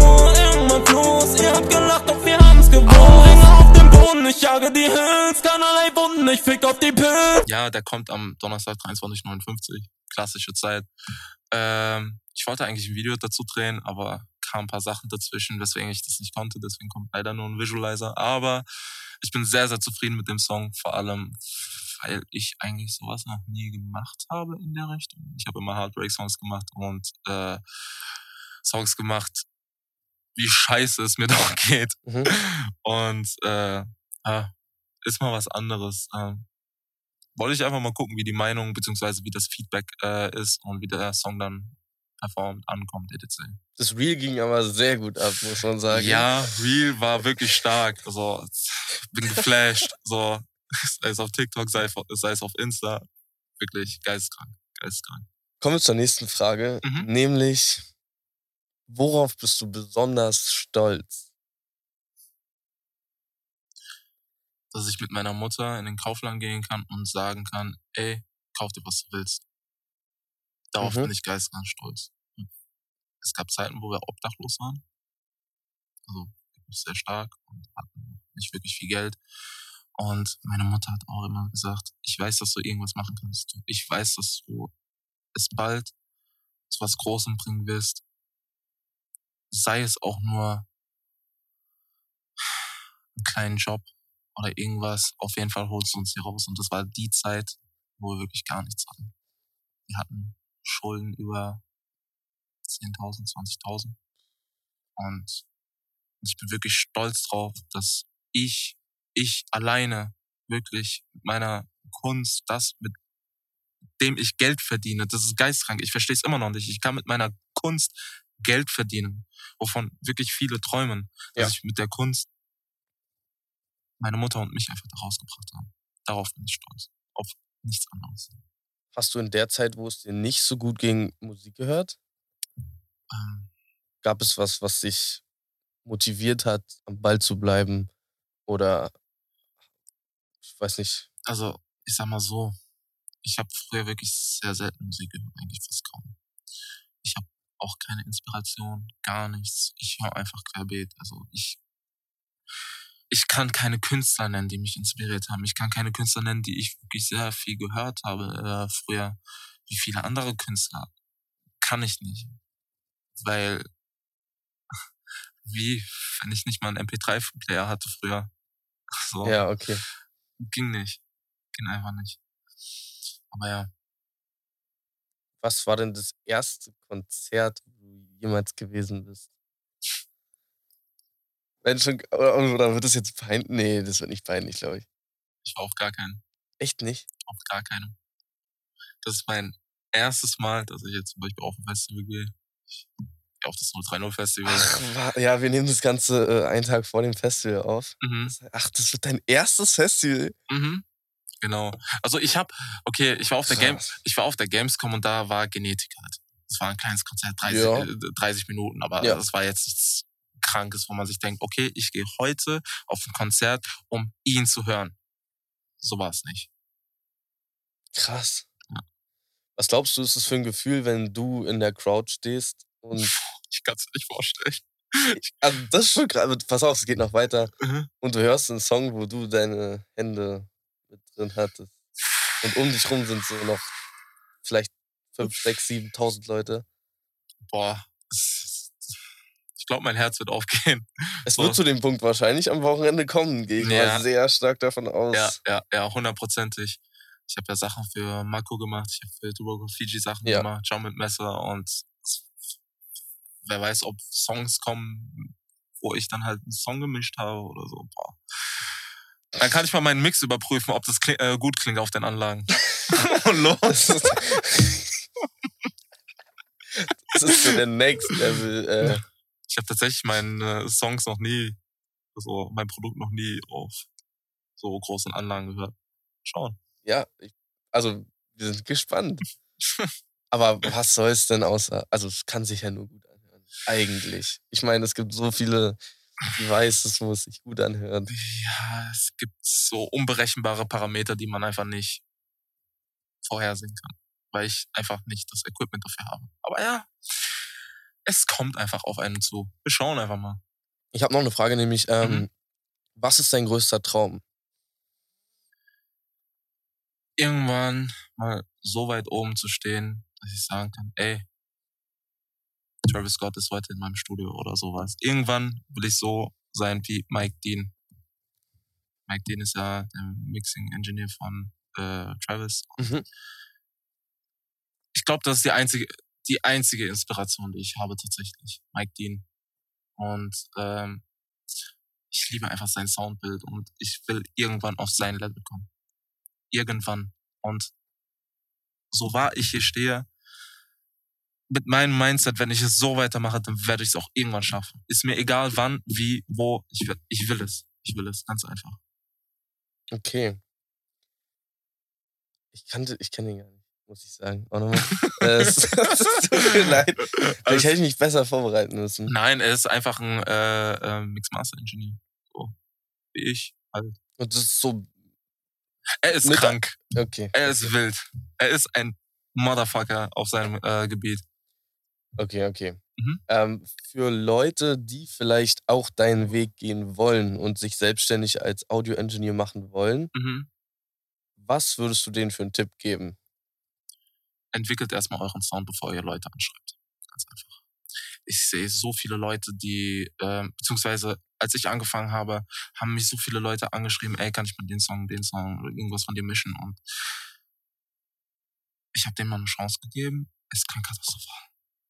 Boden, ich jage die Hills, keinerlei Wunden, ich fick auf die Pilz Ja, der kommt am Donnerstag 23.59 klassische Zeit. Ähm, ich wollte eigentlich ein Video dazu drehen, aber kam ein paar Sachen dazwischen, weswegen ich das nicht konnte. Deswegen kommt leider nur ein Visualizer. Aber ich bin sehr, sehr zufrieden mit dem Song, vor allem, weil ich eigentlich sowas noch nie gemacht habe in der Richtung. Ich habe immer Heartbreak-Songs gemacht und äh, Songs gemacht, wie scheiße es mir doch geht. Mhm. Und äh, ja, ist mal was anderes. Ähm, wollte ich einfach mal gucken, wie die Meinung beziehungsweise wie das Feedback äh, ist und wie der Song dann performt, ankommt, etc. Das Reel ging aber sehr gut ab, muss man sagen. Ja, Real war wirklich stark. Also, bin geflasht. so, sei es auf TikTok, sei, sei es auf Insta. Wirklich geisteskrank, geisteskrank. Kommen wir zur nächsten Frage, Mhm. nämlich worauf bist du besonders stolz? Dass ich mit meiner Mutter in den Kaufland gehen kann und sagen kann, ey, kauf dir, was du willst. Darauf Mhm. bin ich geisteskrank stolz. Es gab Zeiten, wo wir obdachlos waren. Also sehr stark und hatten nicht wirklich viel Geld. Und meine Mutter hat auch immer gesagt, ich weiß, dass du irgendwas machen kannst. Ich weiß, dass du es bald zu was Großem bringen wirst. Sei es auch nur einen kleinen Job oder irgendwas. Auf jeden Fall holst du uns hier raus. Und das war die Zeit, wo wir wirklich gar nichts hatten. Wir hatten Schulden über 10.000, 20.000. Und ich bin wirklich stolz drauf, dass ich, ich alleine wirklich mit meiner Kunst, das, mit dem ich Geld verdiene, das ist geistkrank. Ich verstehe es immer noch nicht. Ich kann mit meiner Kunst Geld verdienen, wovon wirklich viele träumen, dass Ja. ich mit der Kunst meine Mutter und mich einfach da rausgebracht habe. Darauf bin ich stolz. Auf nichts anderes. Hast du in der Zeit, wo es dir nicht so gut ging, Musik gehört? Ähm, Gab es was, was dich motiviert hat, am Ball zu bleiben? Oder ich weiß nicht. also, ich sag mal so, ich habe früher wirklich sehr selten Musik gehört, eigentlich fast kaum. Auch keine Inspiration, gar nichts. Ich höre einfach querbeet. Also ich, ich kann keine Künstler nennen, die mich inspiriert haben. Ich kann keine Künstler nennen, die ich wirklich sehr viel gehört habe äh, früher. Wie viele andere Künstler kann ich nicht, weil wie, wenn ich nicht mal einen MP3-Player hatte früher. So Ja, okay. ging nicht. Ging einfach nicht. Aber ja, Was war denn das erste Konzert, wo du jemals gewesen bist? Wenn schon, oder, oder wird das jetzt peinlich? Nee, das wird nicht peinlich, glaube ich. ich war auf gar keinen. Echt nicht? Auf gar keinem. Das ist mein erstes Mal, dass ich jetzt zum Beispiel auf ein Festival gehe. Ich gehe auf das 030 Festival. Ach, ja, wir nehmen das Ganze äh, einen Tag vor dem Festival auf. Mhm. Ach, das wird dein erstes Festival? Mhm. Genau. Also ich habe, okay, ich war auf der Game, ich war auf der Gamescom und da war Genetik halt. Das war ein kleines Konzert, 30, Ja. äh, 30 Minuten, aber Ja. das war jetzt nichts Krankes, wo man sich denkt, okay, ich gehe heute auf ein Konzert, um ihn zu hören. So war es nicht. Krass. Ja. Was glaubst du, ist das für ein Gefühl, wenn du in der Crowd stehst Und Ich kann es nicht vorstellen. also das ist schon gerade. Pass auf, es geht noch weiter. Mhm. Und du hörst einen Song, wo du deine Hände drin hattest. Und um dich rum sind so noch vielleicht 5, 6, 7.000 Leute. Boah, ich glaube, mein Herz wird aufgehen. Es So. wird zu dem Punkt wahrscheinlich am Wochenende kommen. Gehe ich Ja. mal sehr stark davon aus. Ja, ja, ja, hundertprozentig. Ich habe ja Sachen für Mako gemacht, ich habe für Duogo Fiji Sachen Ja. gemacht, Jump mit Messer und wer weiß, ob Songs kommen, wo ich dann halt einen Song gemischt habe oder so. Boah. Dann kann ich mal meinen Mix überprüfen, ob das kli äh, gut klingt auf den Anlagen. und los. Das ist, so der Next Level. Äh, Ich habe tatsächlich meine Songs noch nie, also mein Produkt noch nie auf so großen Anlagen gehört. Schauen. ja, ich, also wir sind gespannt. Aber was soll es denn außer? Also es kann sich ja nur gut anhören. Eigentlich. Ich meine, es gibt so viele Devices, wo es sich gut anhört. Ja, es gibt so unberechenbare Parameter, die man einfach nicht vorhersehen kann, weil ich einfach nicht das Equipment dafür habe. Aber ja, es kommt einfach auf einen zu. Wir schauen einfach mal. Ich habe noch eine Frage, nämlich, ähm, Mhm. was ist dein größter Traum? Irgendwann mal so weit oben zu stehen, dass ich sagen kann, ey, Travis Scott ist heute in meinem Studio oder sowas. Irgendwann will ich so sein wie Mike Dean. Mike Dean ist ja der Mixing Engineer von äh, Travis. Mhm. ich glaube, das ist die einzige, die einzige Inspiration, die ich habe tatsächlich. Mike Dean. Und ähm, ich liebe einfach sein Soundbild und ich will irgendwann auf sein Level kommen. Irgendwann. Und so wahr ich hier stehe, mit meinem Mindset, wenn ich es so weitermache, dann werde ich es auch irgendwann schaffen. Ist mir egal wann, wie, wo, ich will, ich will es. Ich will es, ganz einfach. Okay. Ich kannte, ich kenne ihn gar nicht, muss ich sagen. Auch nochmal. Äh, es, es tut mir leid. Vielleicht hätte ich mich besser vorbereiten müssen. Nein, er ist einfach ein äh, äh, Mix Master Engineer. So. Wie ich halt. Und das ist so, Er ist krank. okay. Er ist wild. Er ist ein Motherfucker auf seinem äh, Gebiet. Okay, okay. Mhm. Ähm, für Leute, die vielleicht auch deinen Weg gehen wollen und sich selbstständig als Audio-Engineer machen wollen, Mhm. was würdest du denen für einen Tipp geben? Entwickelt erstmal euren Sound, bevor ihr Leute anschreibt. Ganz einfach. Ich sehe so viele Leute, die, ähm, beziehungsweise als ich angefangen habe, haben mich so viele Leute angeschrieben, ey, kann ich mal den Song, den Song oder irgendwas von dir mischen? Und ich habe dem mal eine Chance gegeben. Es klingt katastrophal.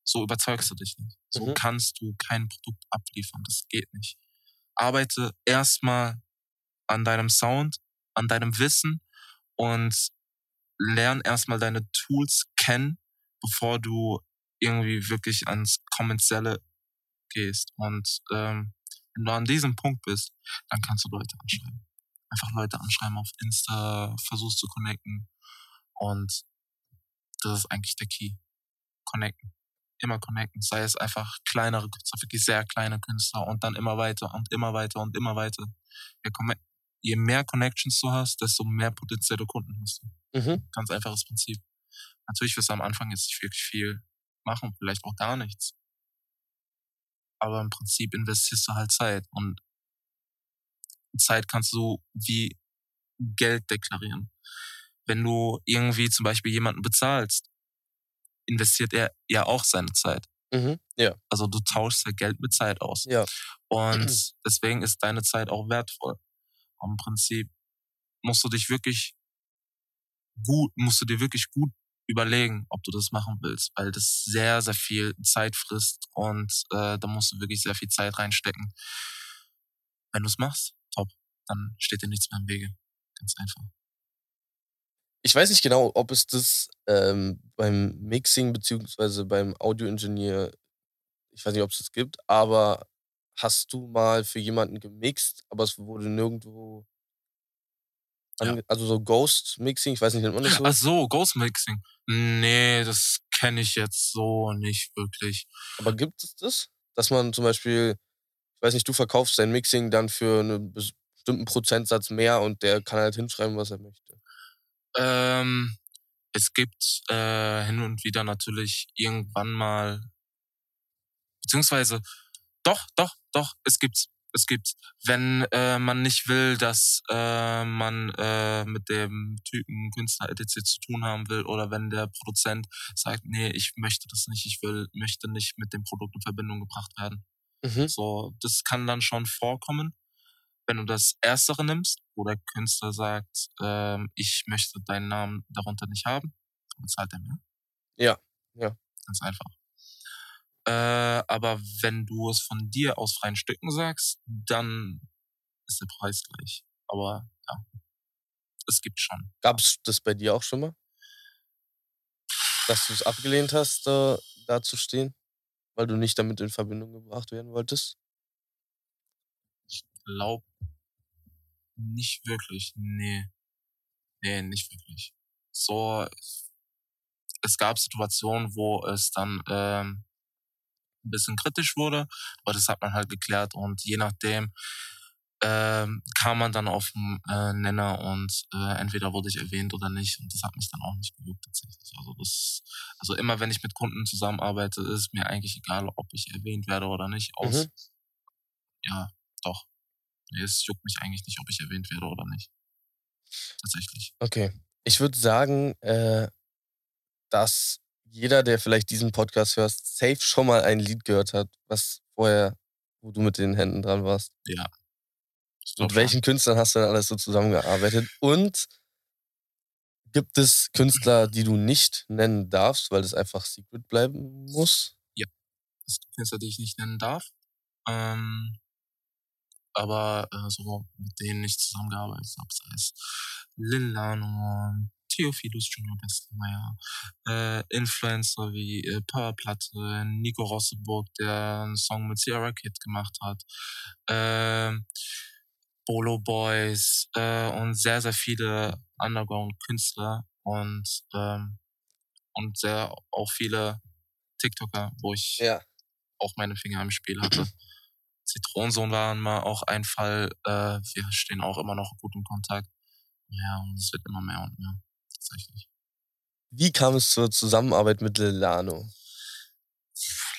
So überzeugst du dich nicht. So Mhm. kannst du kein Produkt abliefern. Das geht nicht. Arbeite erstmal an deinem Sound, an deinem Wissen und lern erstmal deine Tools kennen, bevor du irgendwie wirklich ans Kommerzielle gehst. Und ähm, wenn du an diesem Punkt bist, dann kannst du Leute anschreiben. Einfach Leute anschreiben auf Insta, versuchst zu connecten. Und das ist eigentlich der Key. Connecten. Immer connecten. Sei es einfach kleinere Künstler, wirklich sehr kleine Künstler und dann immer weiter und immer weiter und immer weiter. Je, mehr Connections du hast, desto mehr potenzielle Kunden hast du Mhm. ganz einfaches Prinzip. Natürlich wirst du am Anfang jetzt nicht wirklich viel machen, vielleicht auch gar nichts. Aber im Prinzip investierst du halt Zeit und Zeit kannst du wie Geld deklarieren. Wenn du irgendwie zum Beispiel jemanden bezahlst, investiert er ja auch seine Zeit. Mhm. Ja. Also du tauschst ja Geld mit Zeit aus. Ja. Und deswegen ist deine Zeit auch wertvoll. Im Prinzip musst du dich wirklich gut, musst du dir wirklich gut überlegen, ob du das machen willst, weil das sehr, sehr viel Zeit frisst und äh, da musst du wirklich sehr viel Zeit reinstecken. Wenn du es machst, top, dann steht dir nichts mehr im Wege. Ganz einfach. Ich weiß nicht genau, ob es das ähm, beim Mixing beziehungsweise beim Audioingenieur, ich weiß nicht, ob es das gibt, aber hast du mal für jemanden gemixt, aber es wurde nirgendwo, Ja. also so Ghost Mixing, ich weiß nicht, nennt man das so? Ach so, Ghost Mixing. Nee, das kenne ich jetzt so nicht wirklich. Aber gibt es das? Dass man zum Beispiel, ich weiß nicht, du verkaufst dein Mixing dann für einen bestimmten Prozentsatz mehr und der kann halt hinschreiben, was er möchte. Ähm, es gibt äh, hin und wieder natürlich irgendwann mal beziehungsweise doch, doch, doch, es gibt's. Es gibt's. Wenn äh, man nicht will, dass äh, man äh, mit dem Typen Künstler etc. zu tun haben will oder wenn der Produzent sagt, nee, ich möchte das nicht, ich will, möchte nicht mit dem Produkt in Verbindung gebracht werden. Mhm. So, das kann dann schon vorkommen. Wenn du das Erstere nimmst, wo der Künstler sagt, ähm, ich möchte deinen Namen darunter nicht haben, dann bezahlt er mehr. Ja, ja. Ganz einfach. Äh, aber wenn du es von dir aus freien Stücken sagst, dann ist der Preis gleich. Aber ja, es gibt schon. Gab's das bei dir auch schon mal? Dass du es abgelehnt hast, äh, da zu stehen? Weil du nicht damit in Verbindung gebracht werden wolltest? Ich glaube nicht wirklich. Nee. Nee, nicht wirklich. So, es gab Situationen, wo es dann ähm, ein bisschen kritisch wurde, aber das hat man halt geklärt und je nachdem ähm, kam man dann auf den äh, Nenner und äh, entweder wurde ich erwähnt oder nicht und das hat mich dann auch nicht gejuckt tatsächlich. Also das, also immer wenn ich mit Kunden zusammenarbeite, ist mir eigentlich egal, ob ich erwähnt werde oder nicht. Aus, Mhm. ja, doch. Nee, es juckt mich eigentlich nicht, ob ich erwähnt werde oder nicht. Tatsächlich. Okay. Ich würde sagen, äh, dass jeder, der vielleicht diesen Podcast hört, safe schon mal ein Lied gehört hat, was vorher, wo du mit den Händen dran warst. Ja. Mit welchen Künstlern hast du denn alles so zusammengearbeitet? Und gibt es Künstler, die du nicht nennen darfst, weil das einfach secret bleiben muss? es gibt Künstler, die ich nicht nennen darf. Ähm, aber äh, so mit denen ich zusammengearbeitet habe, sei es Lil Lano, Theophilus Junior Bestmeier, äh, Influencer wie äh, Powerplatte, Nico Rosseburg, der einen Song mit Sierra Kid gemacht hat, ähm, Bolo Boys äh, und sehr, sehr viele Underground-Künstler und, ähm, und sehr auch viele TikToker, wo ich Ja. auch meine Finger im Spiel hatte. Zitronensohn waren mal auch ein Fall. Äh, wir stehen auch immer noch gut in Kontakt. Ja, und es wird immer mehr und mehr. Tatsächlich. Wie kam es zur Zusammenarbeit mit Lilano?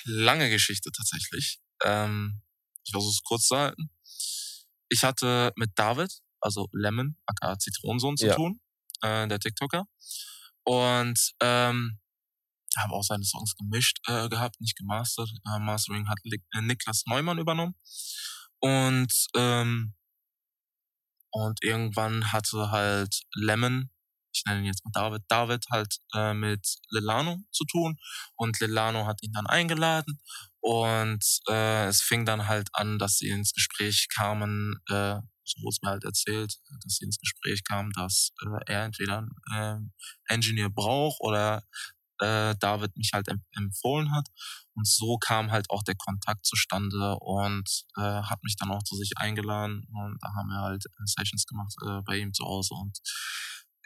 Lange Geschichte tatsächlich. Ähm, ich versuche es kurz zu halten. Ich hatte mit David, also Lemon, aka Zitronensohn, zu Ja. tun, äh, der TikToker. Und ähm, habe auch seine Songs gemischt äh, gehabt, nicht gemastert. Äh, Mastering hat Lik- äh, Niklas Neumann übernommen. Und ähm, und irgendwann hatte halt Lemon, ich nenne ihn jetzt mal David, David halt äh, mit Lilano zu tun und Lilano hat ihn dann eingeladen und äh, es fing dann halt an, dass sie ins Gespräch kamen, äh, so wurde es mir halt erzählt, dass sie ins Gespräch kamen, dass äh, er entweder einen äh, Engineer braucht oder äh, David mich halt em empfohlen hat. Und so kam halt auch der Kontakt zustande und äh, hat mich dann auch zu sich eingeladen und da haben wir halt äh, Sessions gemacht äh, bei ihm zu Hause und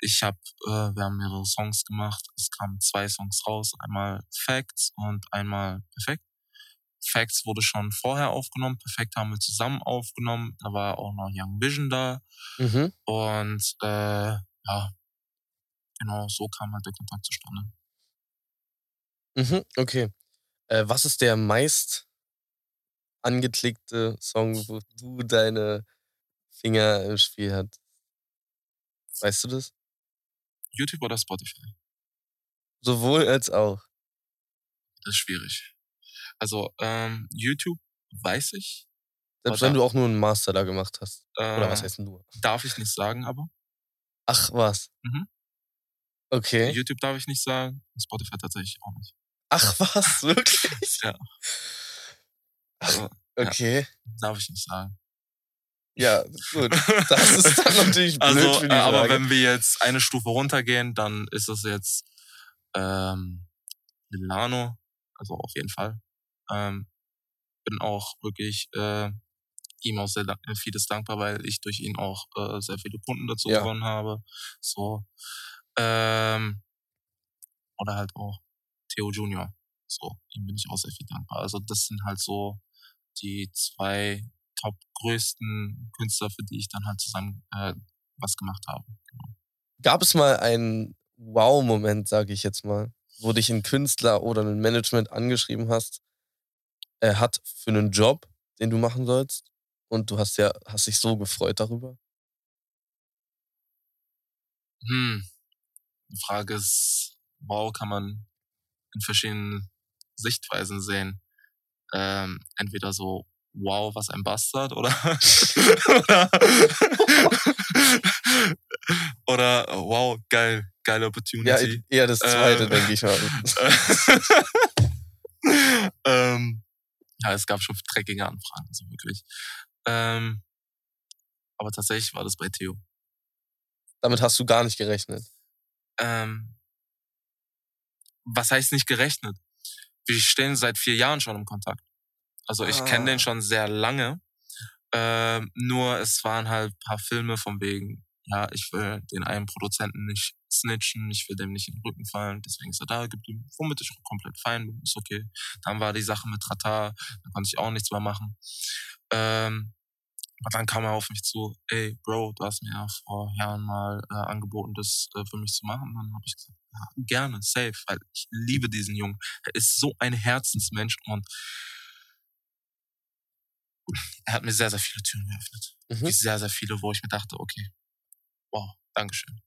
ich habe, äh, wir haben mehrere Songs gemacht. Es kamen zwei Songs raus, einmal Facts und einmal Perfekt. Facts wurde schon vorher aufgenommen, Perfekt haben wir zusammen aufgenommen. Da war auch noch Young Vision da Mhm. und äh, ja, genau so kam halt der Kontakt zustande. Mhm. Okay. Äh, was ist der meist angeklickte Song, wo du deine Finger im Spiel hast? Weißt du das? YouTube oder Spotify? Sowohl als auch. Das ist schwierig. Also ähm, YouTube weiß ich. Selbst wenn du auch nur einen Master da gemacht hast. Äh, Oder was heißt nur? Darf ich nicht sagen, aber. Ach, was? Mhm. Okay. YouTube darf ich nicht sagen. Spotify tatsächlich auch nicht. Ach, was? Wirklich? Ja. Also, Okay. darf ich nicht sagen. Ja, gut. Das ist dann natürlich blöd also, für äh, die aber Frage. wenn wir jetzt eine Stufe runtergehen, dann ist es jetzt ähm, Milano, also auf jeden Fall. Ähm, bin auch wirklich äh, ihm auch sehr äh, vieles dankbar, weil ich durch ihn auch äh, sehr viele Kunden dazu Ja. gewonnen habe. So. Ähm, oder halt auch Theo Junior. So, ihm bin ich auch sehr viel dankbar. Also das sind halt so die zwei top größten Künstler, für die ich dann halt zusammen äh, was gemacht habe. Genau. Gab es mal einen Wow-Moment, sage ich jetzt mal, wo dich ein Künstler oder ein Management angeschrieben hast, äh, hat für einen Job, den du machen sollst. Und du hast ja, hast dich so gefreut darüber. Hm. Die Frage ist, wow, kann man in verschiedenen Sichtweisen sehen. Ähm, entweder so, wow, was ein Bastard, oder oder, oder wow, geil, geile Opportunity. Ja, eher das zweite, ähm, denke ich mal. ähm, ja, es gab schon dreckige Anfragen, so wirklich. Ähm, aber tatsächlich war das bei Theo. Damit hast du gar nicht gerechnet. Ähm, was heißt nicht gerechnet? Wir stehen seit vier Jahren schon im Kontakt. Also ich ah. kenne den schon sehr lange. Ähm, nur es waren halt paar Filme von wegen, ja, ich will den einen Produzenten nicht snitchen, ich will dem nicht in den Rücken fallen, deswegen ist er da, gibt ihm, womit ich komplett fein bin, ist okay. Dann war die Sache mit Trata, da konnte ich auch nichts mehr machen. Ähm, aber dann kam er auf mich zu, ey, Bro, du hast mir ja vor Jahren mal äh, angeboten, das äh, für mich zu machen. dann habe ich gesagt, ja, gerne, safe, weil ich liebe diesen Jungen. Er ist so ein Herzensmensch und er hat mir sehr, sehr viele Türen geöffnet. Mhm. Sehr, sehr viele, wo ich mir dachte, okay, wow, Dankeschön.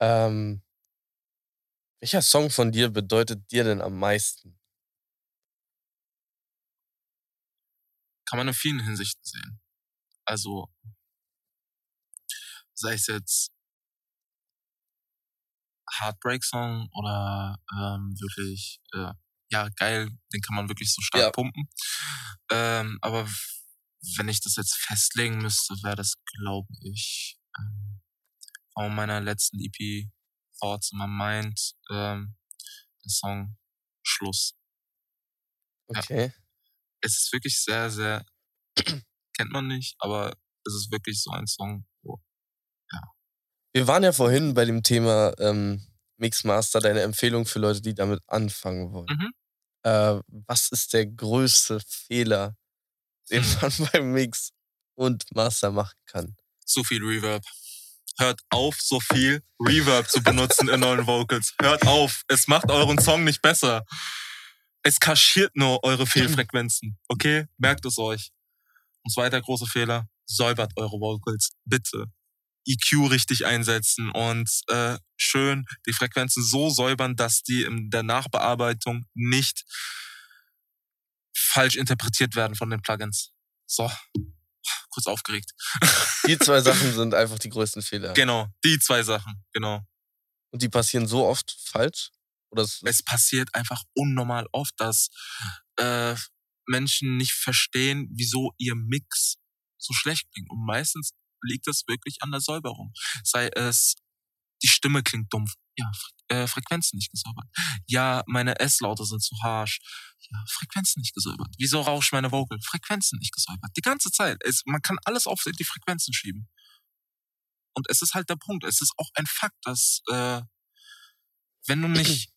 Ähm, welcher Song von dir bedeutet dir denn am meisten? Kann man in vielen Hinsichten sehen. Also, sei es jetzt Heartbreak-Song oder ähm, wirklich äh, ja, geil, den kann man wirklich so stark ja. pumpen. Ähm, aber wenn ich das jetzt festlegen müsste, wäre das, glaube ich, ähm, von meiner letzten EP Thoughts in my Mind, ähm, der Song Schluss. Okay. Ja. Es ist wirklich sehr, sehr, kennt man nicht, aber es ist wirklich so ein Song. Wir waren ja vorhin bei dem Thema ähm, Mixmaster, deine Empfehlung für Leute, die damit anfangen wollen. Mhm. Äh, was ist der größte Fehler, den man beim Mix und Master machen kann? Zu viel Reverb. Hört auf, so viel Reverb zu benutzen in euren Vocals. Hört auf. Es macht euren Song nicht besser. Es kaschiert nur eure Fehlfrequenzen. Okay? Merkt es euch. Und zweiter großer Fehler. Säubert eure Vocals. Bitte. EQ richtig einsetzen und äh, schön die Frequenzen so säubern, dass die in der Nachbearbeitung nicht falsch interpretiert werden von den Plugins. So, kurz aufgeregt. Die zwei Sachen sind einfach die größten Fehler. Genau, die zwei Sachen, genau. Und die passieren so oft falsch? Oder es passiert einfach unnormal oft, dass äh, Menschen nicht verstehen, wieso ihr Mix so schlecht klingt. Und meistens liegt es wirklich an der Säuberung. Sei es, die Stimme klingt dumpf. Ja, äh, Frequenzen nicht gesäubert. Ja, meine S-Laute sind zu harsch. Ja, Frequenzen nicht gesäubert. Wieso rauscht meine Vocal? Frequenzen nicht gesäubert. Die ganze Zeit. Es, man kann alles auf die Frequenzen schieben. Und es ist halt der Punkt. Es ist auch ein Fakt, dass äh, wenn du nicht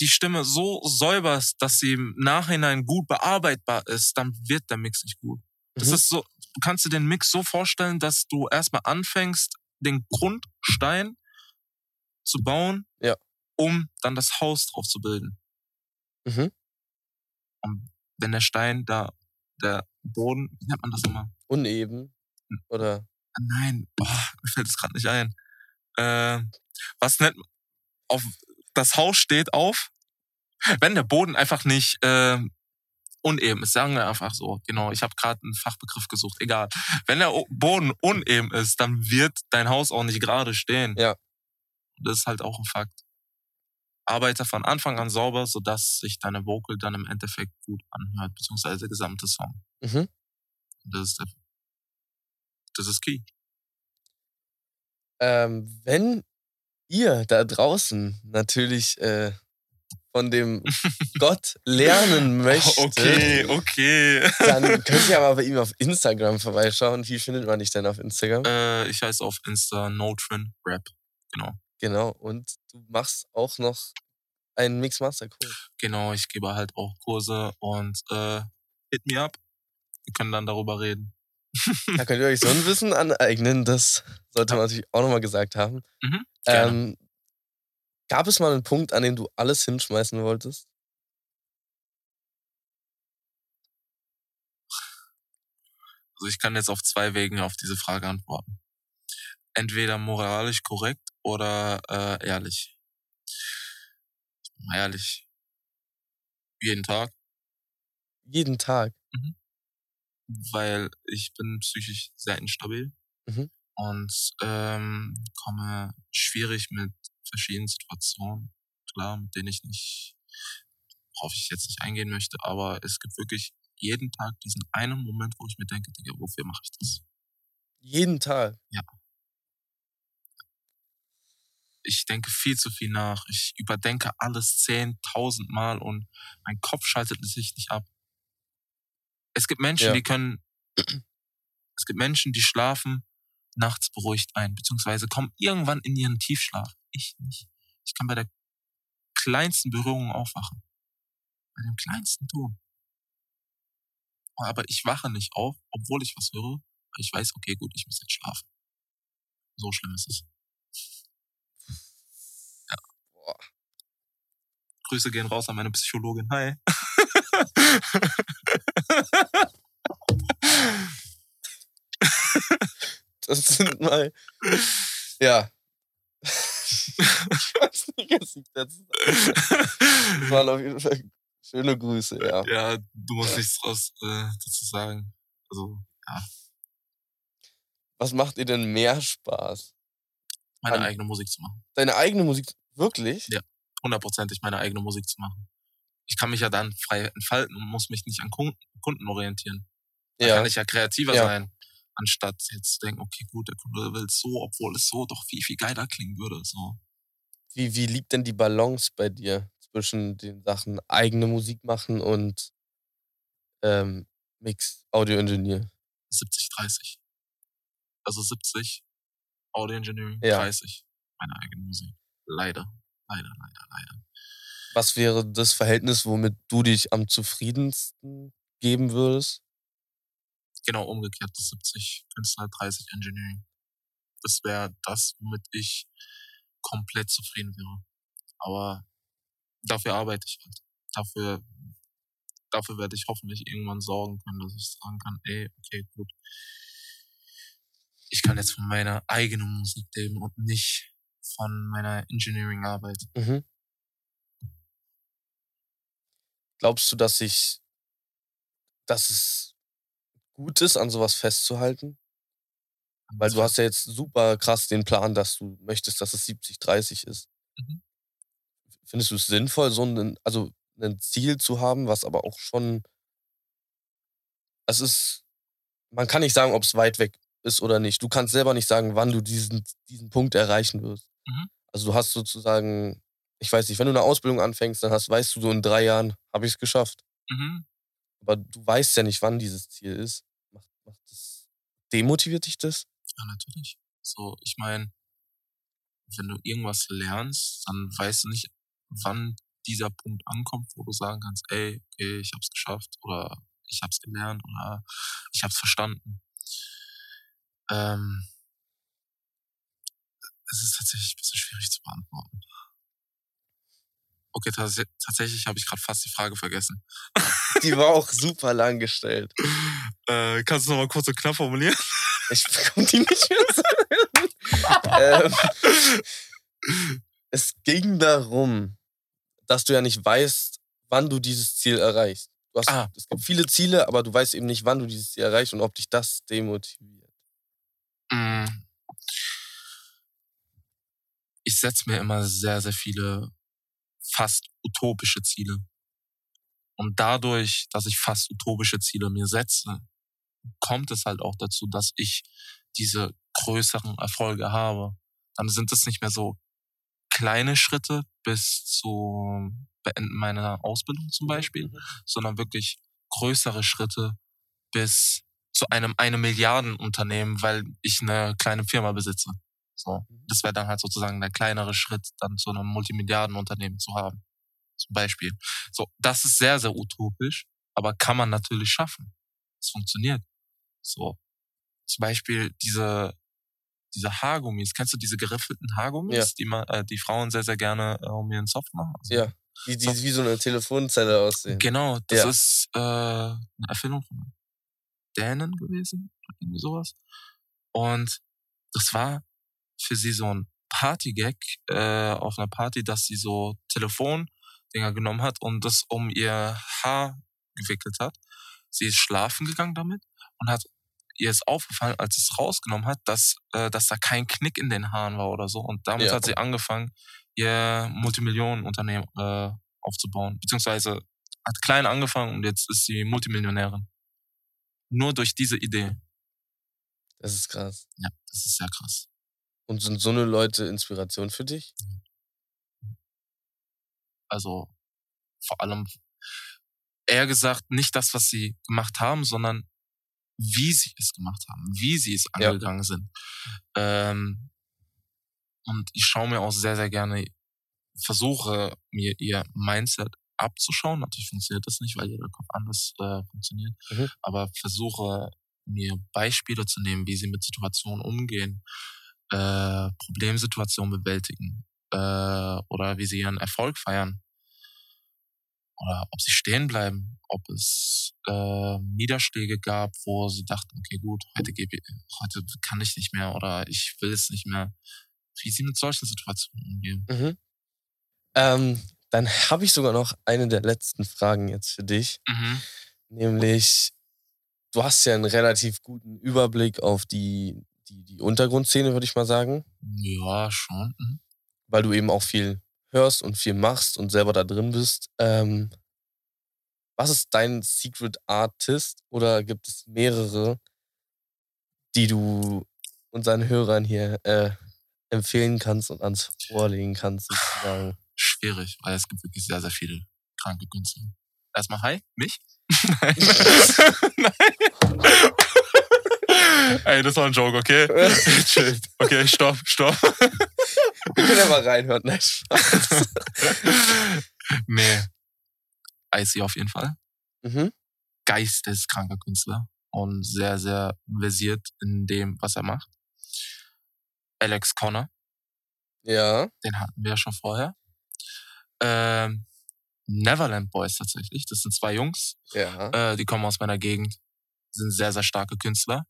die Stimme so säuberst, dass sie im Nachhinein gut bearbeitbar ist, dann wird der Mix nicht gut. Das mhm. ist so, du kannst dir den Mix so vorstellen, dass du erstmal anfängst, den Grundstein zu bauen, ja. um dann das Haus drauf zu bilden. Mhm. Und wenn der Stein da, der Boden, wie nennt man das immer? Uneben. Oder? Nein, oh, mir fällt es gerade nicht ein. Äh, was nennt man? Auf, das Haus steht auf, wenn der Boden einfach nicht äh, uneben ist, sagen wir einfach so. Genau, ich habe gerade einen Fachbegriff gesucht, egal. Wenn der Boden uneben ist, dann wird dein Haus auch nicht gerade stehen. Ja. Das ist halt auch ein Fakt. Arbeite von Anfang an sauber, sodass sich deine Vocal dann im Endeffekt gut anhört, beziehungsweise der gesamte Song. Mhm. Das ist der, das ist key. Ähm, wenn ihr da draußen natürlich äh, von dem Gott lernen möchte, okay, okay. dann könnt ihr aber bei ihm auf Instagram vorbeischauen. Wie findet man dich denn auf Instagram? Äh, ich heiße auf Insta Notrin Rap. Genau. Genau. Und du machst auch noch einen Mixmaster-Kurs. Genau, ich gebe halt auch Kurse und äh, hit me up. Wir können dann darüber reden. da könnt ihr euch so ein Wissen aneignen, das sollte man natürlich auch nochmal gesagt haben. Mhm, ähm, Gab es mal einen Punkt, an dem du alles hinschmeißen wolltest? Also ich kann jetzt auf zwei Wegen auf diese Frage antworten. Entweder moralisch korrekt oder äh, ehrlich. Ehrlich. Jeden Tag. Jeden Tag. Mhm. Weil ich bin psychisch sehr instabil mhm. und ähm, komme schwierig mit verschiedenen Situationen klar, mit denen ich nicht, worauf ich jetzt nicht eingehen möchte, aber es gibt wirklich jeden Tag diesen einen Moment, wo ich mir denke, Digga, wofür mache ich das? Jeden Tag. Ich denke viel zu viel nach. Ich überdenke alles zehntausend Mal und mein Kopf schaltet sich nicht ab. Es gibt Menschen, Ja. die können, es gibt Menschen, die schlafen nachts beruhigt ein, beziehungsweise kommen irgendwann in ihren Tiefschlaf. Ich nicht. Ich kann bei der kleinsten Berührung aufwachen. Bei dem kleinsten Ton. Aber ich wache nicht auf, obwohl ich was höre, ich weiß, okay, gut, ich muss jetzt schlafen. So schlimm ist es. Ja. Boah. Grüße gehen raus an meine Psychologin. Hi. Das sind mal. Ja. ich weiß nicht, was ich dazu sagen waren auf jeden Fall schöne Grüße, ja. ja, du musst nichts draus äh, dazu sagen. Also, Was macht dir denn mehr Spaß? meine An- eigene Musik zu machen. Deine eigene Musik? Wirklich? Ja. Hundertprozentig meine eigene Musik zu machen. Ich kann mich ja dann frei entfalten und muss mich nicht an Kunden, Kunden orientieren. Da Ja. kann ich ja kreativer Ja. sein, anstatt jetzt zu denken, okay, gut, der Kunde will es so, obwohl es so doch viel, viel geiler klingen würde. So. Wie, wie liegt denn die Balance bei dir zwischen den Sachen eigene Musik machen und ähm, Mix, Audio Engineer? 70, 30. Also 70 Audio Engineering, Ja. 30 meine eigene Musik. Leider, leider, leider, leider. Was wäre das Verhältnis, womit du dich am zufriedensten geben würdest? Genau umgekehrt, das 70 Künstler, 30 Engineering. Das wäre das, womit ich komplett zufrieden wäre. Aber dafür arbeite ich halt. Dafür, dafür werde ich hoffentlich irgendwann sorgen können, dass ich sagen kann, ey, okay, gut. Ich kann jetzt von meiner eigenen Musik leben und nicht von meiner Engineering-Arbeit. Mhm. Glaubst du, dass ich, dass es gut ist, an sowas festzuhalten? Weil du hast ja jetzt super krass den Plan, dass du möchtest, dass es 70-30 ist. Mhm. Findest du es sinnvoll, so ein, also ein Ziel zu haben, was aber auch schon. Es ist. Man kann nicht sagen, ob es weit weg ist oder nicht. Du kannst selber nicht sagen, wann du diesen, diesen Punkt erreichen wirst. Mhm. Also du hast sozusagen, ich weiß nicht, wenn du eine Ausbildung anfängst, dann hast, weißt du, so in drei Jahren habe ich es geschafft. Mhm. Aber du weißt ja nicht, wann dieses Ziel ist. Macht, das, demotiviert dich das? Ja, natürlich. So, ich meine, wenn du irgendwas lernst, dann weißt du nicht, wann dieser Punkt ankommt, wo du sagen kannst, ey, okay, ich hab's geschafft oder ich hab's gelernt oder ich hab's verstanden. Ähm, es ist tatsächlich ein bisschen schwierig zu beantworten. Okay, tats tatsächlich habe ich gerade fast die Frage vergessen. Die war auch super lang gestellt. Äh, kannst du noch mal kurz und knapp formulieren? Ich bekomme die nicht mehr so. ähm, es ging darum, dass du ja nicht weißt, wann du dieses Ziel erreichst. Hast, Ah. Es gibt viele Ziele, aber du weißt eben nicht, wann du dieses Ziel erreichst und ob dich das demotiviert. Mm. Ich setze mir immer sehr, sehr viele fast utopische Ziele. Und dadurch, dass ich fast utopische Ziele mir setze, kommt es halt auch dazu, dass ich diese größeren Erfolge habe. Dann sind es nicht mehr so kleine Schritte bis zum Beenden meiner Ausbildung zum Beispiel, sondern wirklich größere Schritte bis zu einem eine Milliarden Unternehmen, weil ich eine kleine Firma besitze. So, das wäre dann halt sozusagen der kleinere Schritt, dann zu einem Multimilliardenunternehmen zu haben. Zum Beispiel. So, das ist sehr, sehr utopisch, aber kann man natürlich schaffen. Es funktioniert. So, zum Beispiel diese diese Haargummis. Kennst du diese geriffelten Haargummis, Ja. die man, äh, die Frauen sehr, sehr gerne äh, um ihren Zopf machen? Also, Ja, die, die So. wie so eine Telefonzelle aussehen. Genau, das Ja. ist äh, eine Erfindung von. Dänen gewesen, irgendwie sowas. Und das war für sie so ein Partygag äh, auf einer Party, dass sie so Telefondinger genommen hat und das um ihr Haar gewickelt hat. Sie ist schlafen gegangen damit und hat ihr ist aufgefallen, als sie es rausgenommen hat, dass, äh, dass da kein Knick in den Haaren war oder so. Und damit Ja. hat sie angefangen, ihr Multimillionenunternehmen äh, aufzubauen. Beziehungsweise hat klein angefangen und jetzt ist sie Multimillionärin. Nur durch diese Idee. Das ist krass. Ja, das ist sehr krass. Und sind so eine Leute Inspiration für dich? Also vor allem eher gesagt nicht das, was sie gemacht haben, sondern wie sie es gemacht haben, wie sie es Ja. angegangen sind. Ähm, und ich schaue mir auch sehr, sehr gerne, versuche mir ihr Mindset abzuschauen. Natürlich funktioniert das nicht, weil jeder Kopf anders äh, funktioniert. Mhm. Aber versuche mir Beispiele zu nehmen, wie sie mit Situationen umgehen, äh, Problemsituationen bewältigen äh, oder wie sie ihren Erfolg feiern oder ob sie stehen bleiben, ob es äh, Niederschläge gab, wo sie dachten, okay, gut, heute, gebe ich, heute kann ich nicht mehr oder ich will es nicht mehr. Wie sie mit solchen Situationen umgehen. Mhm. Ähm, dann habe ich sogar noch eine der letzten Fragen jetzt für dich. Mhm. Nämlich, du hast ja einen relativ guten Überblick auf die, die, die Untergrundszene, würde ich mal sagen. Ja, schon. Mhm. Weil du eben auch viel hörst und viel machst und selber da drin bist. Ähm, was ist dein Secret Artist oder gibt es mehrere, die du unseren Hörern hier äh, empfehlen kannst und ans Vorlegen kannst, sozusagen? Schwierig, weil es gibt wirklich sehr, sehr viele kranke Künstler. Erstmal hi, mich? Nein. Ey, das war ein Joke, okay? Chill. Okay, stopp, stopp. Wir können ja mal reinhören. Nein, Spaß. nee. Icy auf jeden Fall. mhm. geisteskranker Künstler und sehr, sehr versiert in dem, was er macht. Alex Connor, Ja. den hatten wir ja schon vorher. Ähm, Neverland Boys tatsächlich, das sind zwei Jungs, Ja. äh, die kommen aus meiner Gegend, sind sehr, sehr starke Künstler.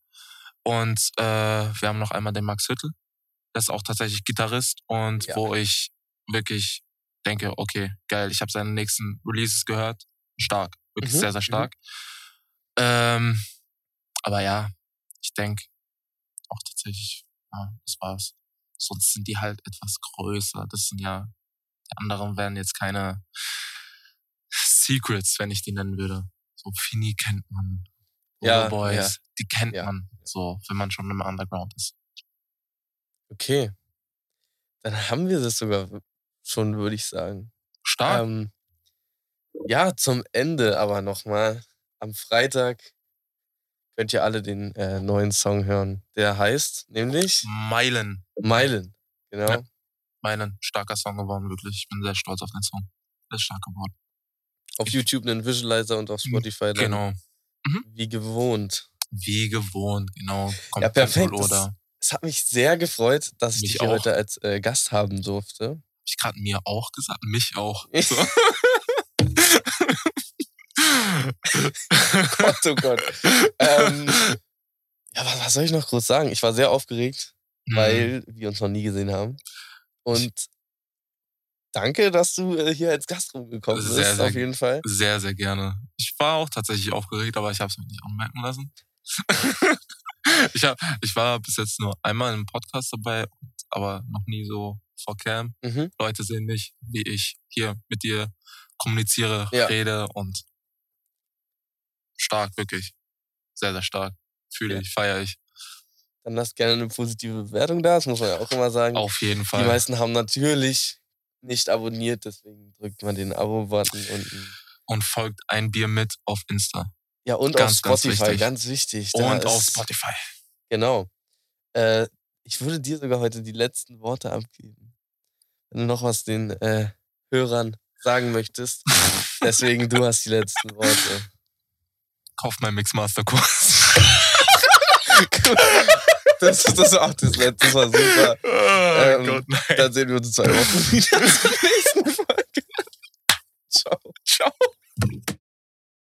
Und äh, wir haben noch einmal den Max Hüttel, der ist auch tatsächlich Gitarrist und Ja. wo ich wirklich denke, okay, geil, ich habe seine nächsten Releases gehört, stark, wirklich Mhm, sehr, sehr mhm. stark. Ähm, aber ja, ich denke auch tatsächlich, ja, das war's. Sonst sind die halt etwas größer. Das sind ja, die anderen wären jetzt keine Secrets, wenn ich die nennen würde. So Fini kennt man. Ja, Boys, ja. die kennt Ja. man. So, wenn man schon im Underground ist. Okay. Dann haben wir das sogar schon, würde ich sagen. Stark. Ähm, ja, zum Ende aber nochmal. Am Freitag könnt ihr alle den äh, neuen Song hören. Der heißt nämlich Meilen. Meilen. Genau. Ja. Meilen. Starker Song geworden, wirklich. Ich bin sehr stolz auf den Song. Der ist stark geworden. Auf YouTube einen Visualizer und auf Spotify dann Genau. Wie gewohnt. Wie gewohnt, genau. Kommt Ja, perfekt. Oder hab Es hat mich sehr gefreut, dass ich Mich dich hier auch. heute als äh, Gast haben durfte. ich gerade mir auch gesagt? Mich auch. So. Gott, oh Gott. ähm, ja, was, was soll ich noch groß sagen? Ich war sehr aufgeregt, Mhm. weil wir uns noch nie gesehen haben. Und danke, dass du äh, hier als Gast rumgekommen bist, Sehr, sehr auf jeden Fall. Sehr, sehr gerne. Ich war auch tatsächlich aufgeregt, aber ich habe es mir nicht anmerken lassen. ich, hab, ich war bis jetzt nur einmal im Podcast dabei, aber noch nie so vor Cam. Mhm. Leute sehen nicht, wie ich hier mit dir kommuniziere, Ja. rede und stark, wirklich. Sehr, sehr stark. Fühle Ja. ich, feiere ich. Dann lasst gerne eine positive Bewertung da, das muss man ja auch immer sagen. Auf jeden Die Fall. meisten haben natürlich nicht abonniert, deswegen drückt man den Abo-Button unten. Und folgt ein Bier mit auf Insta. Ja, und Ganz, auf ganz Spotify, wichtig. ganz wichtig. Und auf Spotify. Genau. Äh, ich würde dir sogar heute die letzten Worte abgeben. Wenn du noch was den äh, Hörern sagen möchtest. Deswegen, du hast die letzten Worte. Kauft meinen Mixmaster-Kurs. Das, das war auch das letzte, das war super. oh Ähm, Gott, nein. Dann sehen wir uns in zwei Wochen wieder zur nächsten Folge. Ciao.